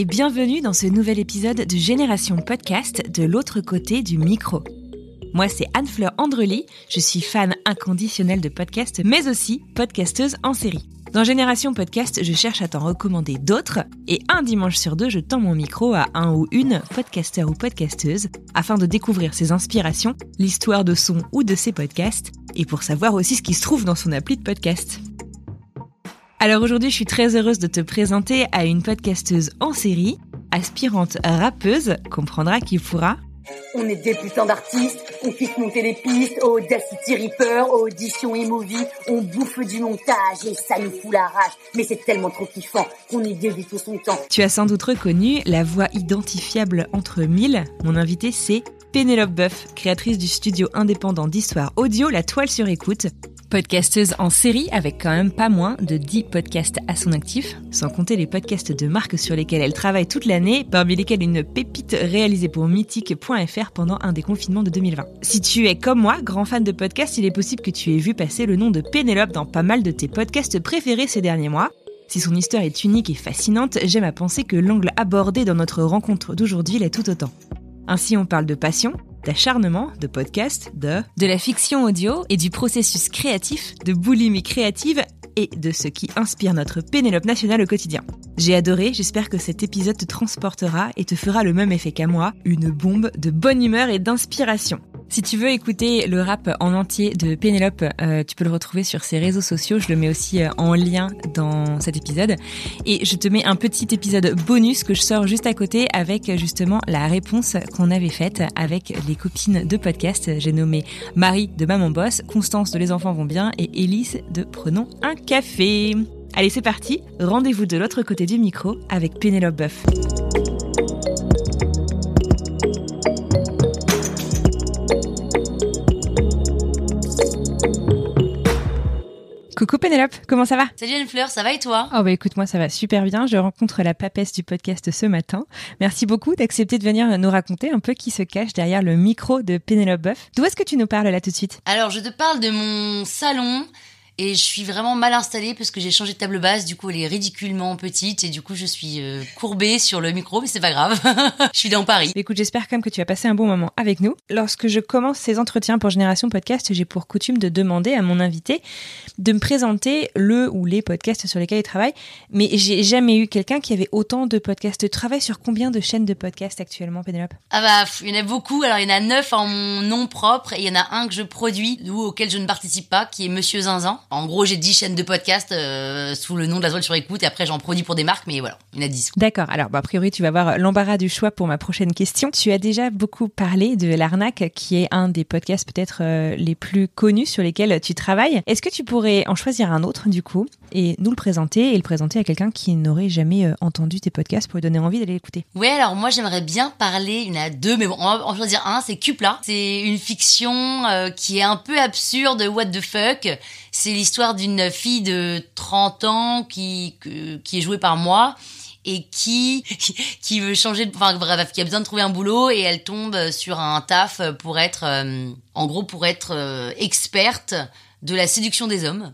et bienvenue dans ce nouvel épisode de Génération Podcast de l'autre côté du micro. Moi, c'est Anne-Fleur Andrely, je suis fan inconditionnelle de podcasts, mais aussi podcasteuse en série. Dans Génération Podcast, je cherche à t'en recommander d'autres, et un dimanche sur deux, je tends mon micro à un ou une podcasteur ou podcasteuse, afin de découvrir ses inspirations, l'histoire de son ou de ses podcasts, et pour savoir aussi ce qui se trouve dans son appli de podcast. Alors aujourd'hui, je suis très heureuse de te présenter à une podcasteuse en série, aspirante rappeuse, comprendra qui pourra. On est débutants d'artistes, on kiffe monter les pistes, au Audacity Reaper, audition et movie, on bouffe du montage et ça nous fout la rage. Mais c'est tellement trop kiffant qu'on y dévie tout son temps. Tu as sans doute reconnu la voix identifiable entre mille. Mon invité, c'est Pénélope Boeuf, créatrice du studio indépendant d'histoire audio La Toile sur écoute, podcasteuse en série avec quand même pas moins de 10 podcasts à son actif, sans compter les podcasts de marque sur lesquels elle travaille toute l'année, parmi lesquels une pépite réalisée pour mythique.fr pendant un des confinements de 2020. Si tu es comme moi, grand fan de podcasts, il est possible que tu aies vu passer le nom de Pénélope dans pas mal de tes podcasts préférés ces derniers mois. Si son histoire est unique et fascinante, j'aime à penser que l'angle abordé dans notre rencontre d'aujourd'hui l'est tout autant. Ainsi, on parle de passion, d'acharnement, de podcast, de... de la fiction audio et du processus créatif, de boulimie créative et de ce qui inspire notre Pénélope nationale au quotidien. J'ai adoré, j'espère que cet épisode te transportera et te fera le même effet qu'à moi, une bombe de bonne humeur et d'inspiration. Si tu veux écouter le rap en entier de Pénélope, euh, tu peux le retrouver sur ses réseaux sociaux. Je le mets aussi euh, en lien dans cet épisode. Et je te mets un petit épisode bonus que je sors juste à côté avec justement la réponse qu'on avait faite avec les copines de podcast. J'ai nommé Marie de Maman Boss, Constance de Les Enfants vont bien et Élise de Prenons un café. Allez, c'est parti. Rendez-vous de l'autre côté du micro avec Pénélope Boeuf. Coucou Pénélope, comment ça va Salut Anne Fleur, ça va et toi Oh bah écoute moi ça va super bien, je rencontre la papesse du podcast ce matin. Merci beaucoup d'accepter de venir nous raconter un peu qui se cache derrière le micro de Pénélope Boeuf. D'où est-ce que tu nous parles là tout de suite? Alors je te parle de mon salon et je suis vraiment mal installée parce que j'ai changé de table basse, du coup elle est ridiculement petite et du coup je suis euh, courbée sur le micro, mais c'est pas grave. je suis dans Paris. Écoute, j'espère quand même que tu as passé un bon moment avec nous. Lorsque je commence ces entretiens pour Génération Podcast, j'ai pour coutume de demander à mon invité de me présenter le ou les podcasts sur lesquels il travaille, mais j'ai jamais eu quelqu'un qui avait autant de podcasts. Tu travailles sur combien de chaînes de podcasts actuellement, Pénélope? Ah bah il y en a beaucoup, alors il y en a neuf en mon nom propre et il y en a un que je produis ou auquel je ne participe pas qui est Monsieur Zinzin. En gros, j'ai 10 chaînes de podcast euh, sous le nom de la toile sur écoute et après j'en produis pour des marques, mais voilà, il y en a 10. D'accord. Alors, bah, a priori, tu vas avoir l'embarras du choix pour ma prochaine question. Tu as déjà beaucoup parlé de l'arnaque, qui est un des podcasts peut-être euh, les plus connus sur lesquels tu travailles. Est-ce que tu pourrais en choisir un autre, du coup, et nous le présenter et le présenter à quelqu'un qui n'aurait jamais euh, entendu tes podcasts pour lui donner envie d'aller l'écouter? Ouais, alors moi j'aimerais bien parler, il y en a deux, mais bon, on va en choisir un, c'est Cupla. C'est une fiction qui est un peu absurde, what the fuck. C'est l'histoire d'une fille de 30 ans qui, qui est jouée par moi et qui qui veut changer de enfin qui a besoin de trouver un boulot et elle tombe sur un taf pour être euh, en gros pour être euh, experte de la séduction des hommes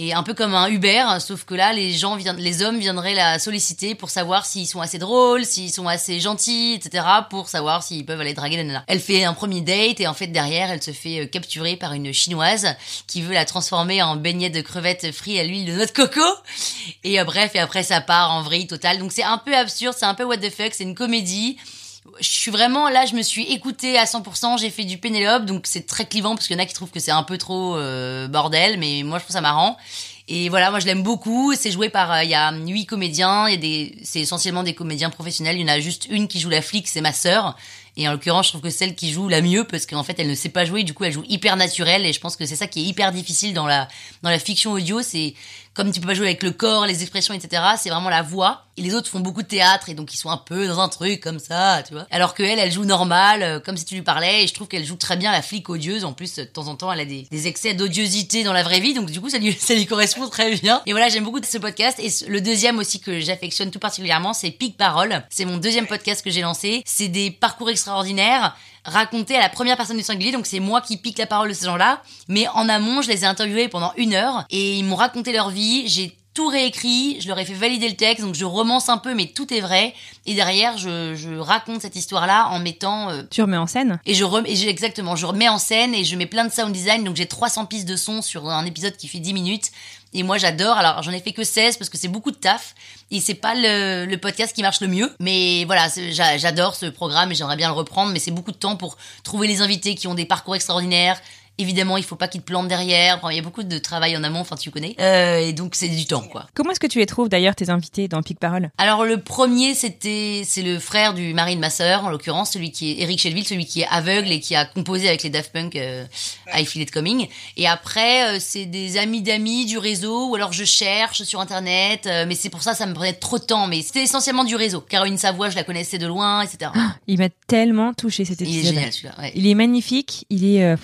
et un peu comme un Uber, sauf que là, les gens les hommes viendraient la solliciter pour savoir s'ils sont assez drôles, s'ils sont assez gentils, etc., pour savoir s'ils peuvent aller draguer la nana. Elle fait un premier date et en fait derrière, elle se fait euh, capturer par une chinoise qui veut la transformer en beignet de crevettes frites à l'huile de noix de coco. Et euh, bref, et après ça part en vrille totale. Donc c'est un peu absurde, c'est un peu what the fuck, c'est une comédie je suis vraiment là, je me suis écoutée à 100%, j'ai fait du Pénélope, donc c'est très clivant parce qu'il y en a qui trouvent que c'est un peu trop euh, bordel, mais moi je trouve ça marrant. Et voilà, moi je l'aime beaucoup. C'est joué par, euh, il y a huit comédiens. C'est essentiellement des comédiens professionnels. Il y en a juste une qui joue la flic, c'est ma sœur. Et en l'occurrence, je trouve que celle qui joue la mieux, parce qu'en fait, elle ne sait pas jouer, du coup, elle joue hyper naturelle. Et je pense que c'est ça qui est hyper difficile dans la dans la fiction audio, c'est comme tu peux pas jouer avec le corps, les expressions, etc. C'est vraiment la voix. Et les autres font beaucoup de théâtre et donc ils sont un peu dans un truc comme ça, tu vois. Alors que elle, elle joue normal, euh, comme si tu lui parlais. Et je trouve qu'elle joue très bien la flic odieuse. En plus, de temps en temps, elle a des, excès d'odiosité dans la vraie vie, donc du coup, ça lui ça lui correspond très bien. Et voilà, j'aime beaucoup ce podcast. Et le deuxième aussi que j'affectionne tout particulièrement, c'est Pic Parole. C'est mon deuxième podcast que j'ai lancé. C'est des parcours extraordinaires racontés à la première personne du singulier. Donc c'est moi qui pique la parole de ces gens-là. Mais en amont, je les ai interviewés pendant une heure et ils m'ont raconté leur vie. J'ai tout réécrit, je leur ai fait valider le texte, donc je romance un peu, mais tout est vrai. Et derrière, je, je raconte cette histoire-là en mettant. euh, Tu remets en scène? et je remets, et j'ai- exactement, je remets en scène et je mets plein de sound design, donc j'ai 300 pistes de son sur un épisode qui fait 10 minutes. Et moi j'adore, alors j'en ai fait que 16 parce que c'est beaucoup de taf et c'est pas le, le podcast qui marche le mieux. Mais voilà, j'adore ce programme et j'aimerais bien le reprendre, mais c'est beaucoup de temps pour trouver les invités qui ont des parcours extraordinaires. Évidemment, il faut pas qu'ils te plantent derrière. Enfin, il y a beaucoup de travail en amont, enfin tu connais. Euh, et donc c'est du temps quoi. Comment est-ce que tu les trouves d'ailleurs, tes invités dans Pic Parole? Alors le premier, c'était c'est le frère du mari de ma sœur, en l'occurrence, celui qui est Eric Shelville, celui qui est aveugle et qui a composé avec les Daft Punk euh, I Feel It Coming. Et après, euh, c'est des amis d'amis du réseau, ou alors je cherche sur internet, euh, mais c'est pour ça ça me prenait trop de temps. Mais c'était essentiellement du réseau. Caroline Savoie, je la connaissais de loin, etc. Il m'a tellement touché cet Il est épisode. génial celui-là. Ouais. Il est magnifique, il est euh,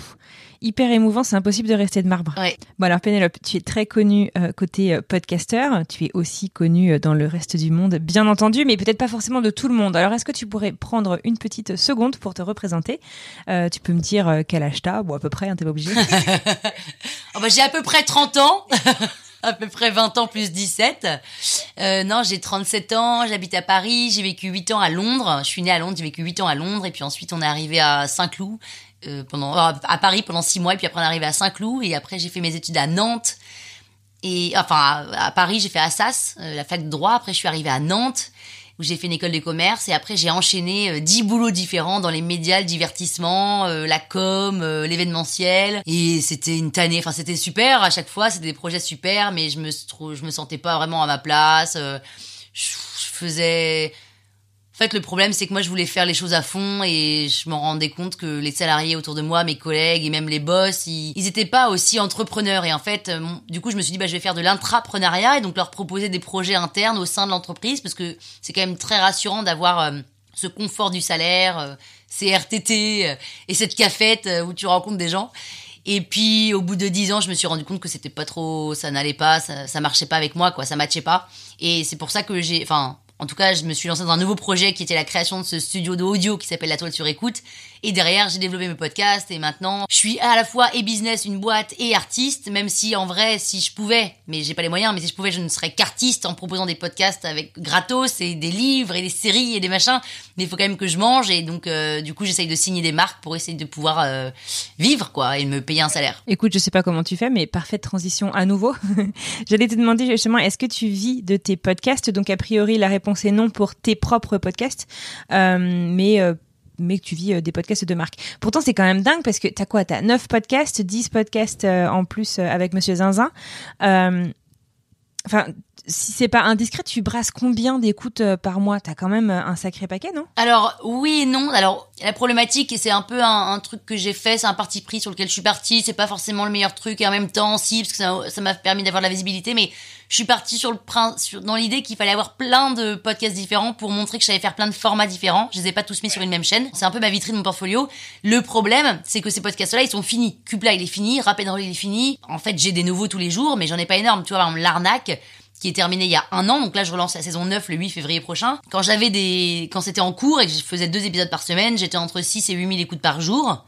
hyper émouvant, c'est impossible de rester de marbre. Ouais. Bon alors Pénélope, tu es très connue euh, côté euh, podcasteur, tu es aussi connue euh, dans le reste du monde, bien entendu, mais peut-être pas forcément de tout le monde. Alors est-ce que tu pourrais prendre une petite seconde pour te représenter? Euh, Tu peux me dire quel âge t'as, bon à peu près, hein, t'es pas obligé. Oh, bah, j'ai à peu près 30 ans. à peu près 20 ans plus 17. Euh, non, j'ai 37 ans, j'habite à Paris, j'ai vécu 8 ans à Londres. Je suis née à Londres, j'ai vécu 8 ans à Londres et puis ensuite on est arrivé à Saint-Cloud euh, à Paris pendant 6 mois et puis après on est arrivé à Saint-Cloud et après j'ai fait mes études à Nantes et enfin à, Paris, j'ai fait Assas, euh, la fac de droit, après je suis arrivée à Nantes où j'ai fait une école de commerce et après j'ai enchaîné euh, dix boulots différents dans les médias, le divertissement, euh, la com, l'événementiel et c'était une tannée. Enfin c'était super à chaque fois, c'était des projets super, mais je me je me sentais pas vraiment à ma place. je faisais en fait, le problème, c'est que moi, je voulais faire les choses à fond et je m'en rendais compte que les salariés autour de moi, mes collègues et même les boss, ils, ils étaient pas aussi entrepreneurs. Et en fait, euh, du coup, je me suis dit, bah, je vais faire de l'intrapreneuriat et donc leur proposer des projets internes au sein de l'entreprise parce que c'est quand même très rassurant d'avoir euh, ce confort du salaire, euh, ces RTT euh, et cette cafette où tu rencontres des gens. Et puis au bout de dix ans, je me suis rendu compte que c'était pas trop, ça n'allait pas, ça, ça marchait pas avec moi, quoi, ça matchait pas. Et c'est pour ça que j'ai, enfin, en tout cas, je me suis lancée dans un nouveau projet qui était la création de ce studio d'audio qui s'appelle La Toile sur écoute. Et derrière, j'ai développé mes podcasts et maintenant, je suis à la fois et business, une boîte et artiste, même si en vrai, si je pouvais, mais j'ai pas les moyens, mais si je pouvais, je ne serais qu'artiste en proposant des podcasts avec gratos et des livres et des séries et des machins. Mais il faut quand même que je mange et donc, euh, du coup, j'essaye de signer des marques pour essayer de pouvoir euh, vivre, quoi, et me payer un salaire. Écoute, je sais pas comment tu fais, mais parfaite transition à nouveau. J'allais te demander justement, est-ce que tu vis de tes podcasts? Donc a priori, la réponse est non pour tes propres podcasts, euh, mais mais que tu vis euh, des podcasts de marque. Pourtant, c'est quand même dingue parce que t'as quoi? T'as 9 podcasts, 10 podcasts euh, en plus euh, avec Monsieur Zinzin. Enfin, si c'est pas indiscret, tu brasses combien d'écoutes euh, par mois? T'as quand même euh, un sacré paquet, non? Alors oui et non. Alors la problématique c'est un peu un, truc que j'ai fait, c'est un parti pris sur lequel je suis partie. C'est pas forcément le meilleur truc et en même temps si parce que ça m'a permis d'avoir de la visibilité, mais je suis partie sur le sur, dans l'idée qu'il fallait avoir plein de podcasts différents pour montrer que je faire plein de formats différents. Je les ai pas tous mis sur une même chaîne. C'est un peu ma vitrine, mon portfolio. Le problème, c'est que ces podcasts-là, ils sont finis. Cupla, il est fini. Rap and Roll, il est fini. En fait, j'ai des nouveaux tous les jours, mais j'en ai pas énorme. Tu vois, par exemple, l'arnaque qui est terminé il y a un an. Donc là, je relance la saison 9 le 8 février prochain. Quand j'avais des, quand c'était en cours et que je faisais deux épisodes par semaine, j'étais entre 6 et 8000 écoutes par jour.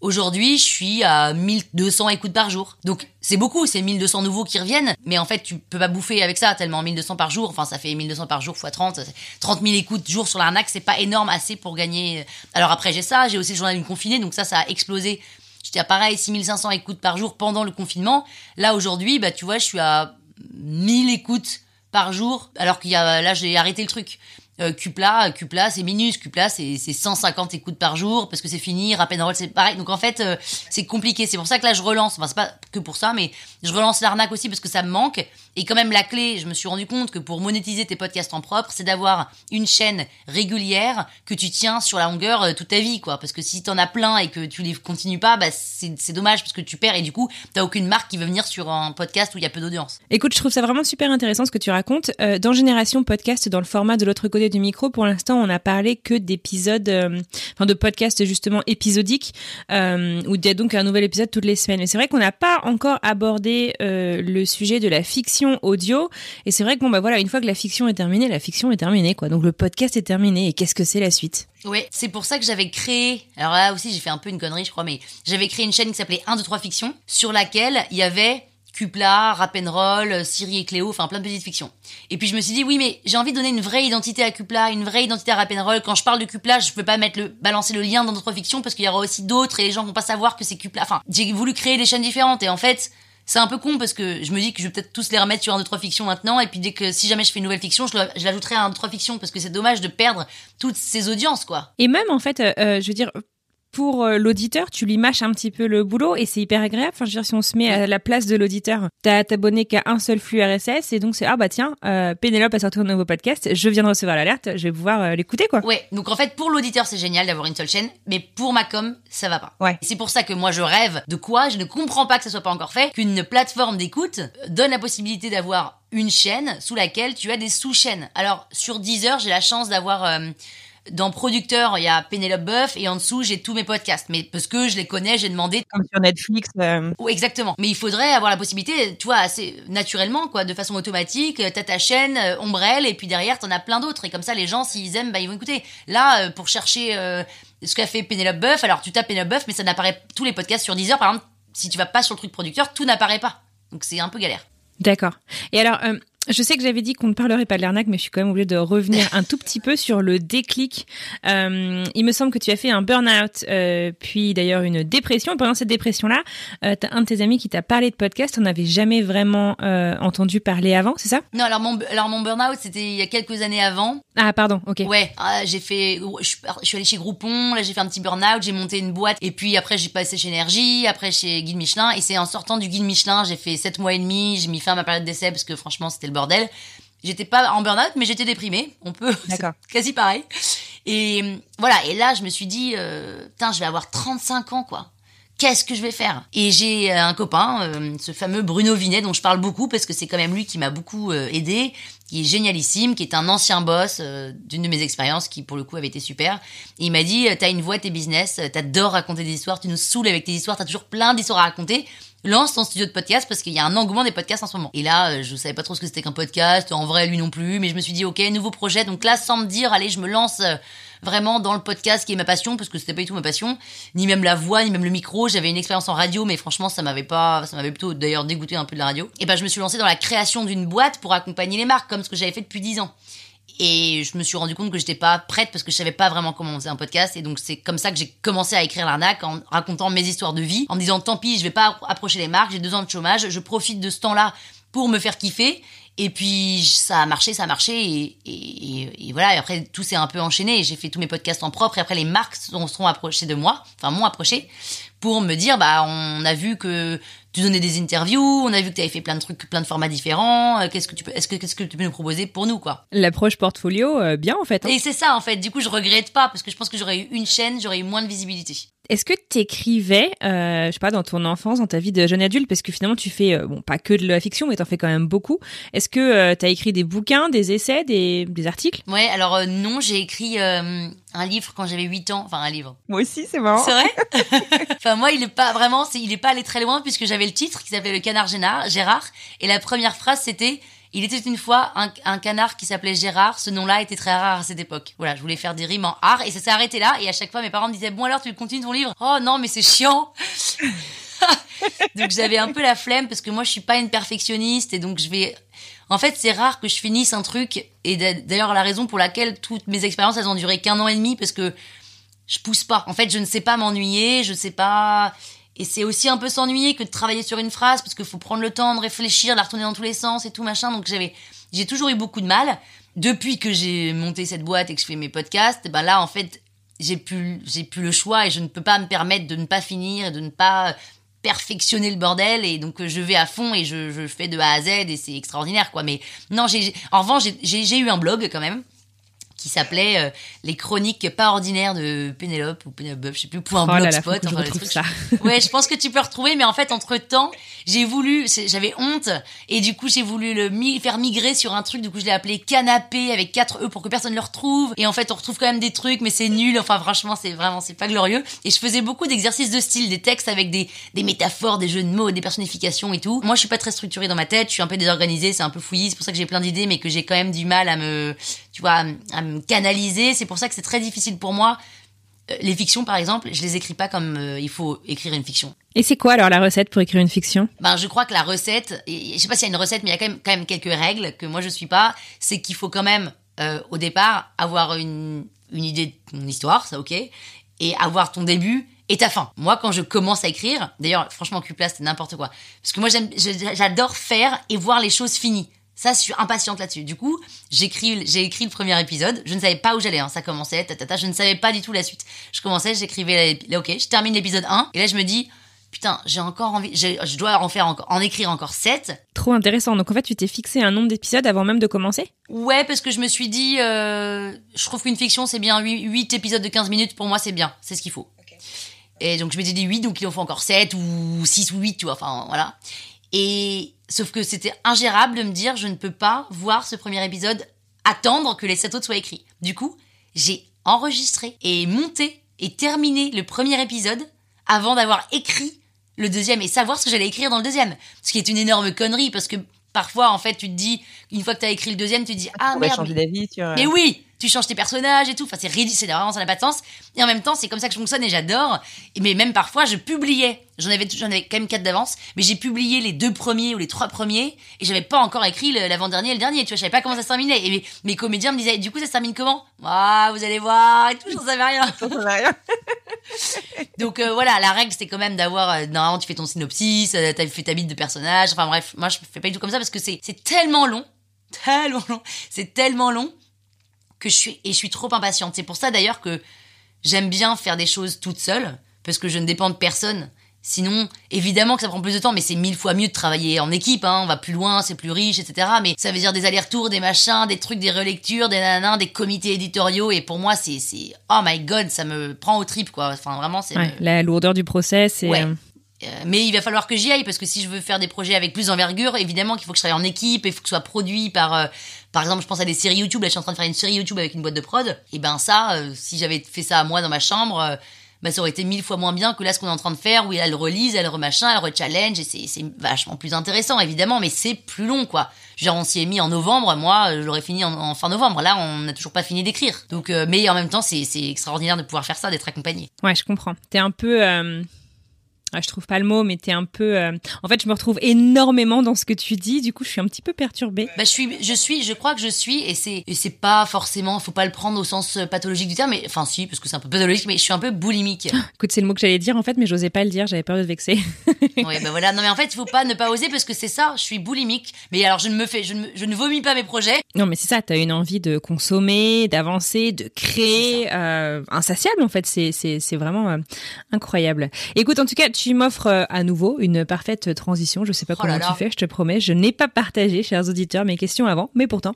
Aujourd'hui, je suis à 1200 écoutes par jour. Donc, c'est beaucoup, c'est 1200 nouveaux qui reviennent. Mais en fait, tu peux pas bouffer avec ça tellement 1200 par jour. Enfin, ça fait 1200 par jour x 30. ça fait 30 000 écoutes jour sur l'arnaque. C'est pas énorme assez pour gagner. Alors après, j'ai ça. J'ai aussi le journal d'une confinée. Donc ça, ça a explosé. J'étais à pareil, 6500 écoutes par jour pendant le confinement. Là, aujourd'hui, bah, tu vois, je suis à 1000 écoutes par jour. Alors qu'il y a, là, j'ai arrêté le truc. Euh, Cupla, Cupla, c'est minus. Cupla, c'est c'est 150 écoutes par jour parce que c'est fini. Rap and Roll, c'est pareil. Donc en fait, euh, c'est compliqué. C'est pour ça que là, je relance. Enfin, c'est pas que pour ça, mais je relance l'arnaque aussi parce que ça me manque. Et quand même, la clé, je me suis rendu compte que pour monétiser tes podcasts en propre, c'est d'avoir une chaîne régulière que tu tiens sur la longueur euh, toute ta vie, quoi. Parce que si t'en as plein et que tu les continues pas, bah c'est dommage parce que tu perds et du coup, t'as aucune marque qui veut venir sur un podcast où il y a peu d'audience. Écoute, je trouve ça vraiment super intéressant ce que tu racontes. Dans Génération Podcast, dans le format de l'autre côté du micro, pour l'instant, on a parlé que d'épisodes, euh, enfin de podcasts justement épisodiques, euh, où il y a donc un nouvel épisode toutes les semaines. Mais c'est vrai qu'on n'a pas encore abordé euh, le sujet de la fiction audio. Et c'est vrai que bon bah voilà, une fois que la fiction est terminée, la fiction est terminée quoi. Donc le podcast est terminé. Et qu'est-ce que c'est la suite? Ouais, c'est pour ça que j'avais créé. Alors là aussi, j'ai fait un peu une connerie, je crois, mais j'avais créé une chaîne qui s'appelait 1, 2, 3 Fiction, sur laquelle il y avait Cupla, Rap'n'Roll, Siri et Cléo, enfin plein de petites fictions. Et puis je me suis dit, oui, mais j'ai envie de donner une vraie identité à Cupla, une vraie identité à Rap'n'Roll. Quand je parle de Cupla, je peux pas mettre le, balancer le lien dans d'autres fictions parce qu'il y aura aussi d'autres et les gens vont pas savoir que c'est Cupla. Enfin, j'ai voulu créer des chaînes différentes et en fait, c'est un peu con parce que je me dis que je vais peut-être tous les remettre sur un, deux, trois maintenant et puis dès que si jamais je fais une nouvelle fiction, je l'ajouterai à un, deux, trois fictions parce que c'est dommage de perdre toutes ces audiences, quoi. Et même en fait, euh, euh, je veux dire, pour euh, l'auditeur, tu lui mâches un petit peu le boulot et c'est hyper agréable. Enfin, je veux dire, si on se met à la place de l'auditeur, t'as à t'abonner qu'à un seul flux RSS et donc c'est ah bah tiens, euh, Pénélope a sorti un nouveau podcast, je viens de recevoir l'alerte, je vais pouvoir euh, l'écouter quoi. Ouais, donc en fait pour l'auditeur c'est génial d'avoir une seule chaîne, mais pour ma com ça va pas. Ouais. C'est pour ça que moi je rêve de quoi, je ne comprends pas que ça soit pas encore fait, qu'une plateforme d'écoute donne la possibilité d'avoir une chaîne sous laquelle tu as des sous-chaînes. Alors sur Deezer j'ai la chance d'avoir euh, dans producteur il y a Pénélope Boeuf et en dessous j'ai tous mes podcasts, mais parce que je les connais j'ai demandé Comme sur Netflix. euh, oui, exactement. Mais il faudrait avoir la possibilité, tu vois, assez naturellement, quoi, de façon automatique. euh, T'as ta chaîne, euh, Ombrelle, et puis derrière, t'en as plein d'autres. Et comme ça, les gens, s'ils aiment, bah, ils vont écouter. Là, euh, pour chercher euh, ce qu'a fait Pénélope Boeuf, alors tu tapes Pénélope Boeuf, mais ça n'apparaît tous les podcasts sur Deezer. Par exemple, si tu vas pas sur le truc producteur, tout n'apparaît pas. Donc c'est un peu galère. D'accord. Et alors, euh, je sais que j'avais dit qu'on ne parlerait pas de l'arnaque, mais je suis quand même obligée de revenir un tout petit peu sur le déclic. Euh, il me semble que tu as fait un burn-out, euh, puis d'ailleurs une dépression. Pendant cette dépression-là, euh, t'as un de tes amis qui t'a parlé de podcast. On n'avait jamais vraiment entendu parler avant, c'est ça? Non, alors mon, alors mon burn-out, c'était il y a quelques années avant. Ah, pardon. Ok. Ouais, ah, j'ai fait, je suis, je suis allée chez Groupon, là j'ai fait un petit burn-out, j'ai monté une boîte, et puis après j'ai passé chez Énergie, après chez Guide Michelin, et c'est en sortant du Guide Michelin, j'ai fait 7 mois et demi, j'ai mis fin à ma période d'essai parce que franchement c'était le bordel. J'étais pas en burn-out, mais j'étais déprimée, on peut, quasi pareil. Et voilà, et là je me suis dit, euh, je vais avoir 35 ans quoi. Qu'est-ce que je vais faire? Et j'ai euh, un copain, euh, ce fameux Bruno Vinet, dont je parle beaucoup parce que c'est quand même lui qui m'a beaucoup euh, aidé, qui est génialissime, qui est un ancien boss euh, d'une de mes expériences, qui pour le coup avait été super. Et il m'a dit, t'as une voix, tes business, t'adores raconter des histoires, tu nous saoules avec tes histoires, t'as toujours plein d'histoires à raconter. Lance ton studio de podcast parce qu'il y a un engouement des podcasts en ce moment. Et là, euh, je savais pas trop ce que c'était qu'un podcast, en vrai lui non plus, mais je me suis dit ok, nouveau projet. Donc là, sans me dire, allez, je me lance euh, vraiment dans le podcast qui est ma passion parce que c'était pas du tout ma passion, ni même la voix, ni même le micro. J'avais une expérience en radio, mais franchement, ça m'avait pas, ça m'avait plutôt d'ailleurs dégoûté un peu de la radio. Et ben, je me suis lancée dans la création d'une boîte pour accompagner les marques, comme ce que j'avais fait depuis 10 ans. Et je me suis rendu compte que j'étais pas prête parce que je savais pas vraiment comment on faisait un podcast. Et donc c'est comme ça que j'ai commencé à écrire l'arnaque en racontant mes histoires de vie, en me disant tant pis, je vais pas approcher les marques, j'ai deux ans de chômage, je profite de ce temps-là pour me faire kiffer. Et puis ça a marché, ça a marché et, et, et- voilà. Et après tout s'est un peu enchaîné. J'ai fait tous mes podcasts en propre. Et après les marques sont- seront approchées de moi, enfin m'ont approché pour me dire bah on a vu que tu donnais des interviews, on a vu que tu avais fait plein de trucs, plein de formats différents. euh, Qu'est-ce que tu peux, est-ce que qu'est-ce que tu peux nous proposer pour nous quoi? L'approche portfolio, euh, bien en fait. hein. Et c'est ça en fait. Du coup je regrette pas parce que je pense que j'aurais eu une chaîne, j'aurais eu moins de visibilité. Est-ce que t'écrivais, euh, je sais pas, dans ton enfance, dans ta vie de jeune adulte, parce que finalement tu fais, euh, bon, pas que de la fiction, mais t'en fais quand même beaucoup. Est-ce que euh, t'as écrit des bouquins, des essais, des, des articles? Ouais, alors euh, non, j'ai écrit euh, un livre quand j'avais 8 ans, enfin un livre. Moi aussi, c'est marrant. C'est vrai? Enfin moi, il est pas vraiment, c'est- il est pas allé très loin puisque j'avais le titre qui s'appelait Le canard Gérard, Gérard et la première phrase c'était il était une fois un, canard qui s'appelait Gérard, ce nom-là était très rare à cette époque. Voilà, je voulais faire des rimes en art et ça s'est arrêté là et à chaque fois mes parents me disaient bon alors tu continues ton livre? Oh non mais c'est chiant. donc j'avais un peu la flemme parce que moi je suis pas une perfectionniste et donc je vais en fait, c'est rare que je finisse un truc et d'a- d'ailleurs la raison pour laquelle toutes mes expériences elles ont duré qu'un an et demi parce que je pousse pas. En fait, je ne sais pas m'ennuyer, je sais pas. Et c'est aussi un peu s'ennuyer que de travailler sur une phrase parce qu'il faut prendre le temps de réfléchir, de la retourner dans tous les sens et tout machin. Donc j'avais, j'ai toujours eu beaucoup de mal. depuis que j'ai monté cette boîte et que je fais mes podcasts, ben là, en fait, j'ai plus, j'ai plus le choix et je ne peux pas me permettre de ne pas finir et de ne pas perfectionner le bordel et donc je vais à fond et je, fais de A à Z et c'est extraordinaire quoi mais non en revanche j'ai eu un blog quand même qui s'appelait euh, les chroniques pas ordinaires de Pénélope ou Pénélope, je sais plus, point Oh blogspot. enfin, le retrouve truc. ça. ouais, je pense que tu peux retrouver, mais en fait, entre temps, j'ai voulu, j'avais honte, et du coup, j'ai voulu le mi- faire migrer sur un truc, du coup, je l'ai appelé canapé avec 4 E pour que personne le retrouve, et en fait, on retrouve quand même des trucs, mais c'est nul, enfin, franchement, c'est vraiment, c'est pas glorieux. Et je faisais beaucoup d'exercices de style, des textes avec des, des métaphores, des jeux de mots, des personnifications et tout. Moi, je suis pas très structurée dans ma tête, je suis un peu désorganisée, c'est un peu fouillis, c'est pour ça que j'ai plein d'idées, mais que j'ai quand même du mal à me, tu vois, à, me- à me canaliser. C'est pour ça que c'est très difficile pour moi. Euh, Les fictions, par exemple, je les écris pas comme euh, il faut écrire une fiction. Et c'est quoi alors la recette pour écrire une fiction? Ben, je crois que la recette, et je sais pas s'il y a une recette, mais il y a quand même, quand même quelques règles que moi je suis pas. C'est qu'il faut quand même, euh, au départ, avoir une, une idée de ton histoire, ça ok, et avoir ton début et ta fin. Moi, quand je commence à écrire, d'ailleurs, franchement, Cupla, c'est n'importe quoi. Parce que moi, j'adore faire et voir les choses finies. Ça, je suis impatiente là-dessus. Du coup, j'écris, j'ai écrit le premier épisode. Je ne savais pas où j'allais. Hein. Ça commençait, ta, ta, ta, je ne savais pas du tout la suite. Je commençais, j'écrivais, là, ok, je termine l'épisode 1. Et là, je me dis, putain, j'ai encore envie, je dois en faire encore, en écrire encore 7. Trop intéressant. Donc en fait, tu t'es fixé un nombre d'épisodes avant même de commencer? Ouais, parce que je me suis dit, euh, je trouve qu'une fiction, c'est bien 8, épisodes de 15 minutes. Pour moi, c'est bien. C'est ce qu'il faut. Et donc, je m'étais dit 8, donc il en faut encore 7 ou 6 ou 8, tu vois. Enfin, voilà. Et sauf que c'était ingérable de me dire, je ne peux pas voir ce premier épisode, attendre que les 7 autres soient écrits. Du coup, j'ai enregistré et monté et terminé le premier épisode avant d'avoir écrit le deuxième et savoir ce que j'allais écrire dans le deuxième. Ce qui est une énorme connerie parce que parfois, en fait, tu te dis, une fois que tu as écrit le deuxième, tu te dis, ah pourrais merde. changer d'avis sur. Mais oui, tu changes tes personnages et tout. Enfin, c'est ridicule, c'est vraiment ça n'a pas de sens. Et en même temps, c'est comme ça que je fonctionne et j'adore. Mais même parfois, je publiais. J'en avais, j'en avais quand même quatre d'avance, mais j'ai publié les deux premiers ou les trois premiers et j'avais pas encore écrit l'avant-dernier et le dernier. Tu vois, je savais pas comment ça se terminait. Et mes, mes comédiens me disaient, du coup, ça se termine comment? Ah, vous allez voir et tout. J'en savais rien. rien. Donc euh, voilà, la règle c'est quand même d'avoir euh, normalement tu fais ton synopsis, euh, t'as fait ta bite de personnage. Enfin bref, moi je fais pas du tout comme ça parce que c'est c'est tellement long, tellement long, c'est tellement long que je suis et je suis trop impatiente. C'est pour ça d'ailleurs que j'aime bien faire des choses toute seule parce que je ne dépends de personne. Sinon, évidemment que ça prend plus de temps, mais c'est mille fois mieux de travailler en équipe. Hein. On va plus loin, c'est plus riche, etc. Mais ça veut dire des allers-retours, des machins, des trucs, des relectures, des nanans, des comités éditoriaux. Et pour moi, c'est, c'est, oh my god, ça me prend au trip, quoi. Enfin, vraiment, c'est. Ouais, La lourdeur du process et Ouais. Euh, mais il va falloir que j'y aille parce que si je veux faire des projets avec plus d'envergure, évidemment qu'il faut que je travaille en équipe et il faut que ce soit produit par, euh, par exemple, je pense à des séries YouTube. Là, je suis en train de faire une série YouTube avec une boîte de prod. Et ben ça, euh, si j'avais fait ça à moi dans ma chambre, euh, bah, ça aurait été mille fois moins bien que là ce qu'on est en train de faire où elle le relise, elle remachin, elle rechallenge et c'est vachement plus intéressant évidemment, mais c'est plus long quoi. Dire, on s'y est mis en novembre, moi je l'aurais fini en, en fin novembre. Là, on n'a toujours pas fini d'écrire. Donc, mais en même temps, c'est extraordinaire de pouvoir faire ça, d'être accompagné. ouais, je comprends. T'es un peu je trouve pas le mot, mais t'es un peu. euh, En fait, je me retrouve énormément dans ce que tu dis. Du coup, je suis un petit peu perturbée. Bah, je suis, je suis, je crois que je suis, et c'est, et c'est pas forcément, faut pas le prendre au sens euh, pathologique du terme, mais, enfin, si, parce que c'est un peu pathologique, mais je suis un peu boulimique. Écoute, c'est le mot que j'allais dire en fait, mais j'osais pas le dire. J'avais peur de te vexer. ouais, bah voilà. Non, mais en fait, il faut pas ne pas oser parce que c'est ça, je suis boulimique. Mais alors, je ne me fais, je ne, je ne vomis pas mes projets. Non, mais c'est ça. T'as une envie de consommer, d'avancer, de créer, euh, insatiable en fait. C'est c'est c'est vraiment euh, incroyable. Écoute, en tout cas, tu m'offres euh, à nouveau une parfaite transition. Je sais pas Oh comment là là. tu fais. Je te promets. Je n'ai pas partagé, chers auditeurs, mes questions avant, mais pourtant.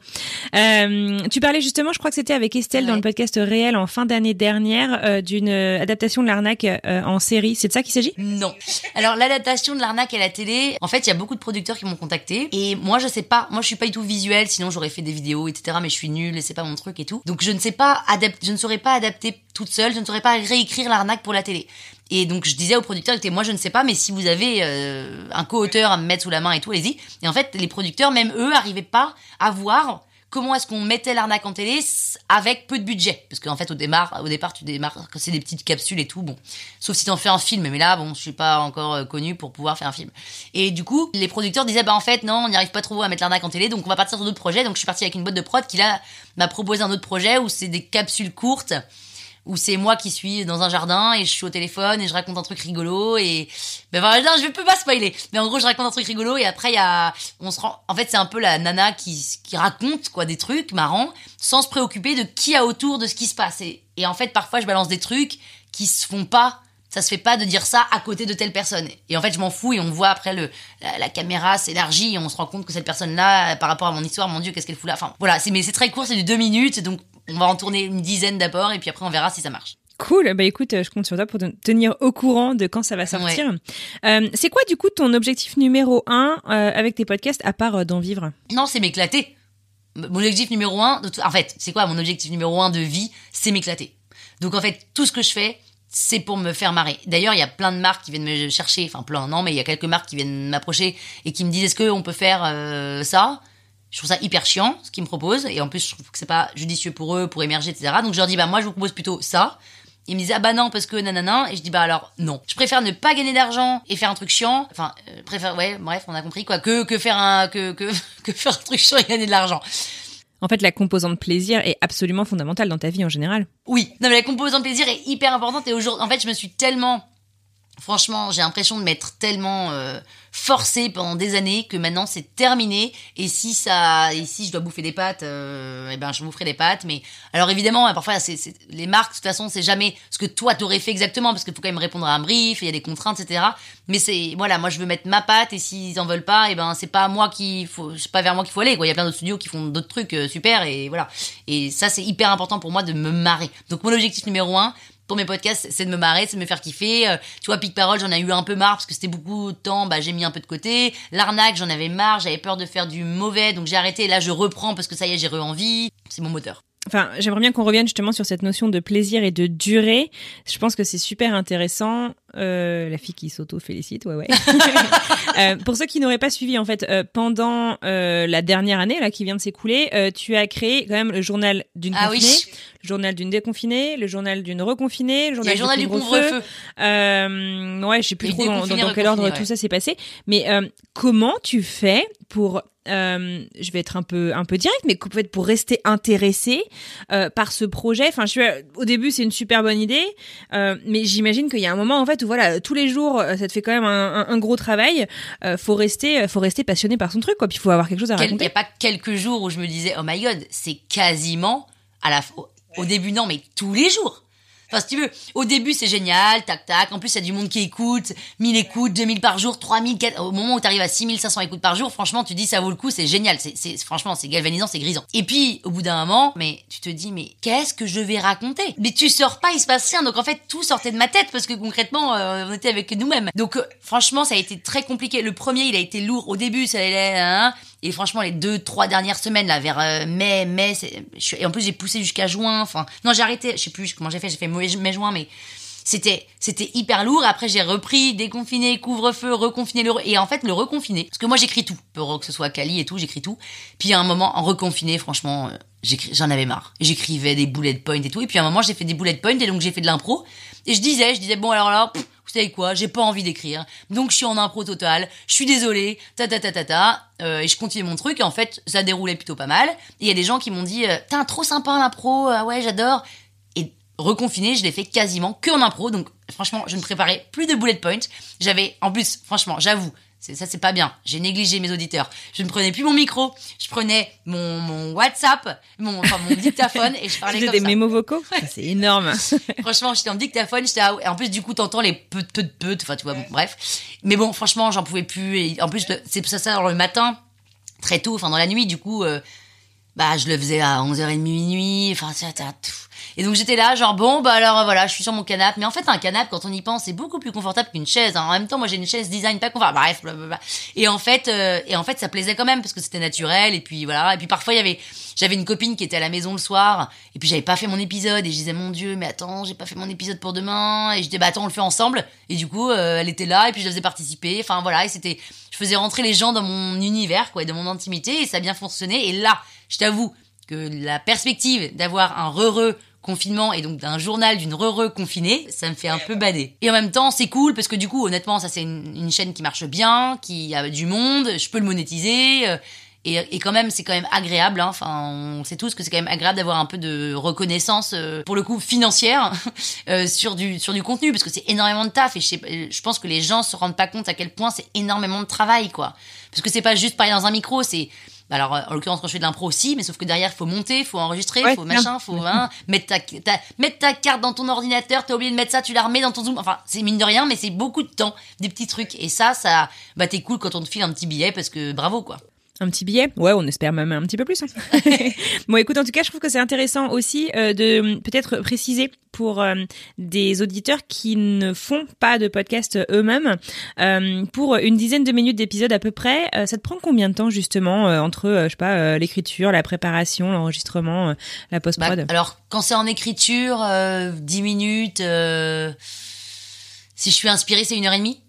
Euh, tu parlais justement, je crois que c'était avec Estelle dans le podcast réel en fin d'année dernière euh, d'une adaptation de l'arnaque euh, en série. C'est de ça qu'il s'agit? Non. Alors, l'adaptation de l'arnaque à la télé, en fait, il y a beaucoup de producteurs qui m'ont contacté. Et moi, je sais pas, moi, je suis pas du tout visuel, sinon j'aurais fait des vidéos, etc. Mais je suis nulle et c'est pas mon truc et tout. Donc, je ne sais pas adapter, je ne saurais pas adapter toute seule, je ne saurais pas réécrire l'arnaque pour la télé. Et donc, je disais aux producteurs, écoutez, moi, je ne sais pas, mais si vous avez euh, un co-auteur à me mettre sous la main et tout, allez-y. Et en fait, les producteurs, même eux, arrivaient pas à voir comment est-ce qu'on mettait l'arnaque en télé avec peu de budget. Parce qu'en fait au départ au départ tu démarres c'est des petites capsules et tout bon. Sauf si t'en fais un film mais là bon je suis pas encore euh, connu pour pouvoir faire un film. Et du coup les producteurs disaient bah en fait non on n'y arrive pas trop à mettre l'arnaque en télé donc on va partir sur d'autres projets. Donc je suis partie avec une boîte de prod qui là m'a proposé un autre projet où c'est des capsules courtes où c'est moi qui suis dans un jardin et je suis au téléphone et je raconte un truc rigolo et ben voilà non, je peux pas spoiler. Mais en gros je raconte un truc rigolo et après il y a on se rend en fait c'est un peu la nana qui qui raconte quoi des trucs marrants sans se préoccuper de qui a autour de ce qui se passe. Et, et en fait parfois je balance des trucs qui se font pas. Ça se fait pas de dire ça à côté de telle personne. Et en fait je m'en fous et on voit après le la, la caméra s'élargit et on se rend compte que cette personne là par rapport à mon histoire mon dieu qu'est-ce qu'elle fout là. Enfin voilà c'est mais c'est très court c'est du deux minutes donc on va en tourner une dizaine d'abord et puis après on verra si ça marche Cool, bah écoute, euh, je compte sur toi pour te tenir au courant de quand ça va sortir. Euh, c'est quoi du coup ton objectif numéro un euh, avec tes podcasts à part euh, d'en vivre? Non, c'est m'éclater. Mon objectif numéro un, de tout- en fait, c'est quoi mon objectif numéro un de vie? C'est m'éclater. Donc en fait, tout ce que je fais, c'est pour me faire marrer. D'ailleurs, il y a plein de marques qui viennent me chercher, enfin plein, non, mais il y a quelques marques qui viennent m'approcher et qui me disent est-ce qu'on peut faire ça? Je trouve ça hyper chiant ce qu'ils me proposent. Et en plus je trouve que c'est pas judicieux pour eux pour émerger etc donc je leur dis bah moi je vous propose plutôt ça. Ils me disent ah bah non parce que nanana. Et je dis bah alors non. Je préfère ne pas gagner d'argent et faire un truc chiant. Enfin euh, préfère ouais bref on a compris quoi. Que que faire un que que que faire un truc chiant et gagner de l'argent. En fait, la composante plaisir est absolument fondamentale dans ta vie en général. oui. Non mais la composante plaisir est hyper importante. Et aujourd'hui en fait je me suis tellement franchement j'ai l'impression de m'être tellement euh, forcée pendant des années que maintenant c'est terminé. Et si ça et si je dois bouffer des pâtes euh, eh ben je boufferai des pâtes. Mais alors évidemment parfois c'est c'est- les marques de toute façon c'est jamais ce que toi t'aurais fait exactement parce qu'il faut quand même répondre à un brief il y a des contraintes etc mais c'est voilà moi je veux mettre ma patte et s'ils en veulent pas et ben c'est pas moi qui faut c'est pas vers moi qu'il faut aller il y a plein d'autres studios qui font d'autres trucs euh, super et voilà. Et ça c'est hyper important pour moi de me marrer. Donc mon objectif numéro un pour mes podcasts, c'est de me marrer, c'est de me faire kiffer. Euh, tu vois, Pic Parole, j'en ai eu un peu marre parce que c'était beaucoup de temps, bah j'ai mis un peu de côté. L'arnaque, j'en avais marre, j'avais peur de faire du mauvais, donc j'ai arrêté. Là, je reprends parce que ça y est, j'ai re-envie. C'est mon moteur. Enfin, j'aimerais bien qu'on revienne justement sur cette notion de plaisir et de durée. Je pense que c'est super intéressant. Euh, la fille qui s'auto-félicite, ouais, ouais. Euh, pour ceux qui n'auraient pas suivi, en fait, euh, pendant la dernière année là qui vient de s'écouler, tu as créé quand même le journal d'une Ah confinée, oui. le journal d'une déconfinée, le journal d'une reconfinée, le journal, le journal du couvre-feu. Ouais, je sais plus Et trop dans, quel ordre tout ça s'est passé. Mais comment tu fais pour euh, je vais être un peu un peu direct, mais fait pour rester intéressé euh, par ce projet? Enfin, je suis, au début c'est une super bonne idée, euh, mais j'imagine qu'il y a un moment en fait voilà tous les jours euh, ça te fait quand même un, un- un gros travail. Euh, faut rester faut rester passionné par son truc quoi. Puis il faut avoir quelque chose à Quel- Il n'y raconter. a pas quelques jours où je me disais, oh my god, c'est quasiment à la, au, au début, non, mais tous les jours. Enfin, si tu veux, au début, c'est génial, tac, tac. En plus, il y a du monde qui écoute, 1000 écoutes, 2000 par jour, 3000, 4... au moment où tu arrives à 6500 écoutes par jour, franchement, tu dis, ça vaut le coup, c'est génial. C'est, franchement, c'est galvanisant, c'est grisant. Et puis, au bout d'un moment, mais tu te dis, mais qu'est-ce que je vais raconter? Mais tu sors pas, il se passe rien. Donc, en fait, tout sortait de ma tête parce que concrètement, euh, on était avec nous-mêmes. Donc, euh, franchement, ça a été très compliqué. Le premier, il a été lourd. Au début, ça allait, hein, et franchement, les deux, trois dernières semaines, là, vers euh, mai, mai, et en plus, j'ai poussé jusqu'à juin. Enfin, non, j'ai arrêté. Je sais plus comment j'ai fait. J'ai fait mai, juin, mais c'était, c'était hyper lourd. Après, j'ai repris, déconfiné, couvre-feu, reconfiné le, et en fait, le reconfiné. Parce que moi, j'écris tout. Pour que ce soit Cali et tout, j'écris tout. Puis, à un moment, en reconfiné, franchement, euh, j'en avais marre. J'écrivais des bullet points et tout. Et puis, à un moment, j'ai fait des bullet points et donc, j'ai fait de l'impro. Et je disais, je disais, bon, alors là, pff, vous savez quoi, j'ai pas envie d'écrire. Donc, je suis en impro total. Je suis désolée. Ta, ta, ta, ta, ta. Euh, et je continuais mon truc. Et en fait, ça déroulait plutôt pas mal. Il y a des gens qui m'ont dit, euh, Putain, trop sympa l'impro. Ah ouais, j'adore. Et reconfiné, je l'ai fait quasiment que en impro. Donc, franchement, je ne préparais plus de bullet points. J'avais, en plus, franchement, j'avoue, ça c'est pas bien. J'ai négligé mes auditeurs. Je ne prenais plus mon micro. Je prenais mon, mon WhatsApp, mon, enfin, mon dictaphone et je parlais comme des ça. mémos vocaux, Ça, c'est énorme. Franchement, j'étais en dictaphone, j'étais à- et en plus du coup t'entends les peu peu de peu, enfin tu vois, bon, bref. Mais bon, franchement, j'en pouvais plus et en plus c'est ça ça dans le matin très tôt, enfin dans la nuit du coup euh, bah je le faisais à 11h30 minuit, enfin ça ça, tout. Et donc j'étais là genre bon bah alors voilà, je suis sur mon canapé, mais en fait un canapé quand on y pense, c'est beaucoup plus confortable qu'une chaise. hein. En même temps, moi j'ai une chaise design pas confortable. Bref, blablabla. Et en fait euh, et en fait ça plaisait quand même parce que c'était naturel. Et puis voilà, et puis parfois il y avait j'avais une copine qui était à la maison le soir. Et puis j'avais pas fait mon épisode. Et je disais mon dieu mais attends j'ai pas fait mon épisode pour demain. Et je disais bah attends on le fait ensemble. Et du coup euh, elle était là. Et puis je la faisais participer. Enfin voilà. Et c'était je faisais rentrer les gens dans mon univers quoi et dans mon intimité. Et ça a bien fonctionné. Et là je t'avoue que la perspective d'avoir un heureux confinement et donc d'un journal d'une heureux confinée, ça me fait un peu bader. Et en même temps, c'est cool parce que du coup, honnêtement, ça c'est une, une chaîne qui marche bien, qui a du monde, je peux le monétiser. euh, et, et quand même c'est quand même agréable. hein. Enfin, on sait tous que c'est quand même agréable d'avoir un peu de reconnaissance euh, pour le coup financière euh, sur du sur du contenu parce que c'est énormément de taf et je, sais, je pense que les gens se rendent pas compte à quel point c'est énormément de travail quoi. Parce que c'est pas juste parler dans un micro, c'est alors, euh, en l'occurrence, quand je fais de l'impro aussi, mais sauf que derrière, faut monter, faut enregistrer, Ouais, faut machin, faut hein, mettre, ta, ta- mettre ta carte dans ton ordinateur, t'as oublié de mettre ça, tu la remets dans ton Zoom. Enfin, c'est mine de rien, mais c'est beaucoup de temps, des petits trucs. Et ça, ça, bah, t'es cool quand on te file un petit billet parce que bravo, quoi. Un petit billet? Ouais, on espère même un petit peu plus. hein. bon, écoute, en tout cas, je trouve que c'est intéressant aussi euh, de euh, peut-être préciser pour euh, des auditeurs qui ne font pas de podcast eux-mêmes, euh, pour une dizaine de minutes d'épisode à peu près, euh, ça te prend combien de temps justement euh, entre, euh, je sais pas, euh, l'écriture, la préparation, l'enregistrement, euh, la Bah, post-prod alors, quand c'est en écriture, euh, 10 minutes, euh, si je suis inspirée, c'est une heure et demie.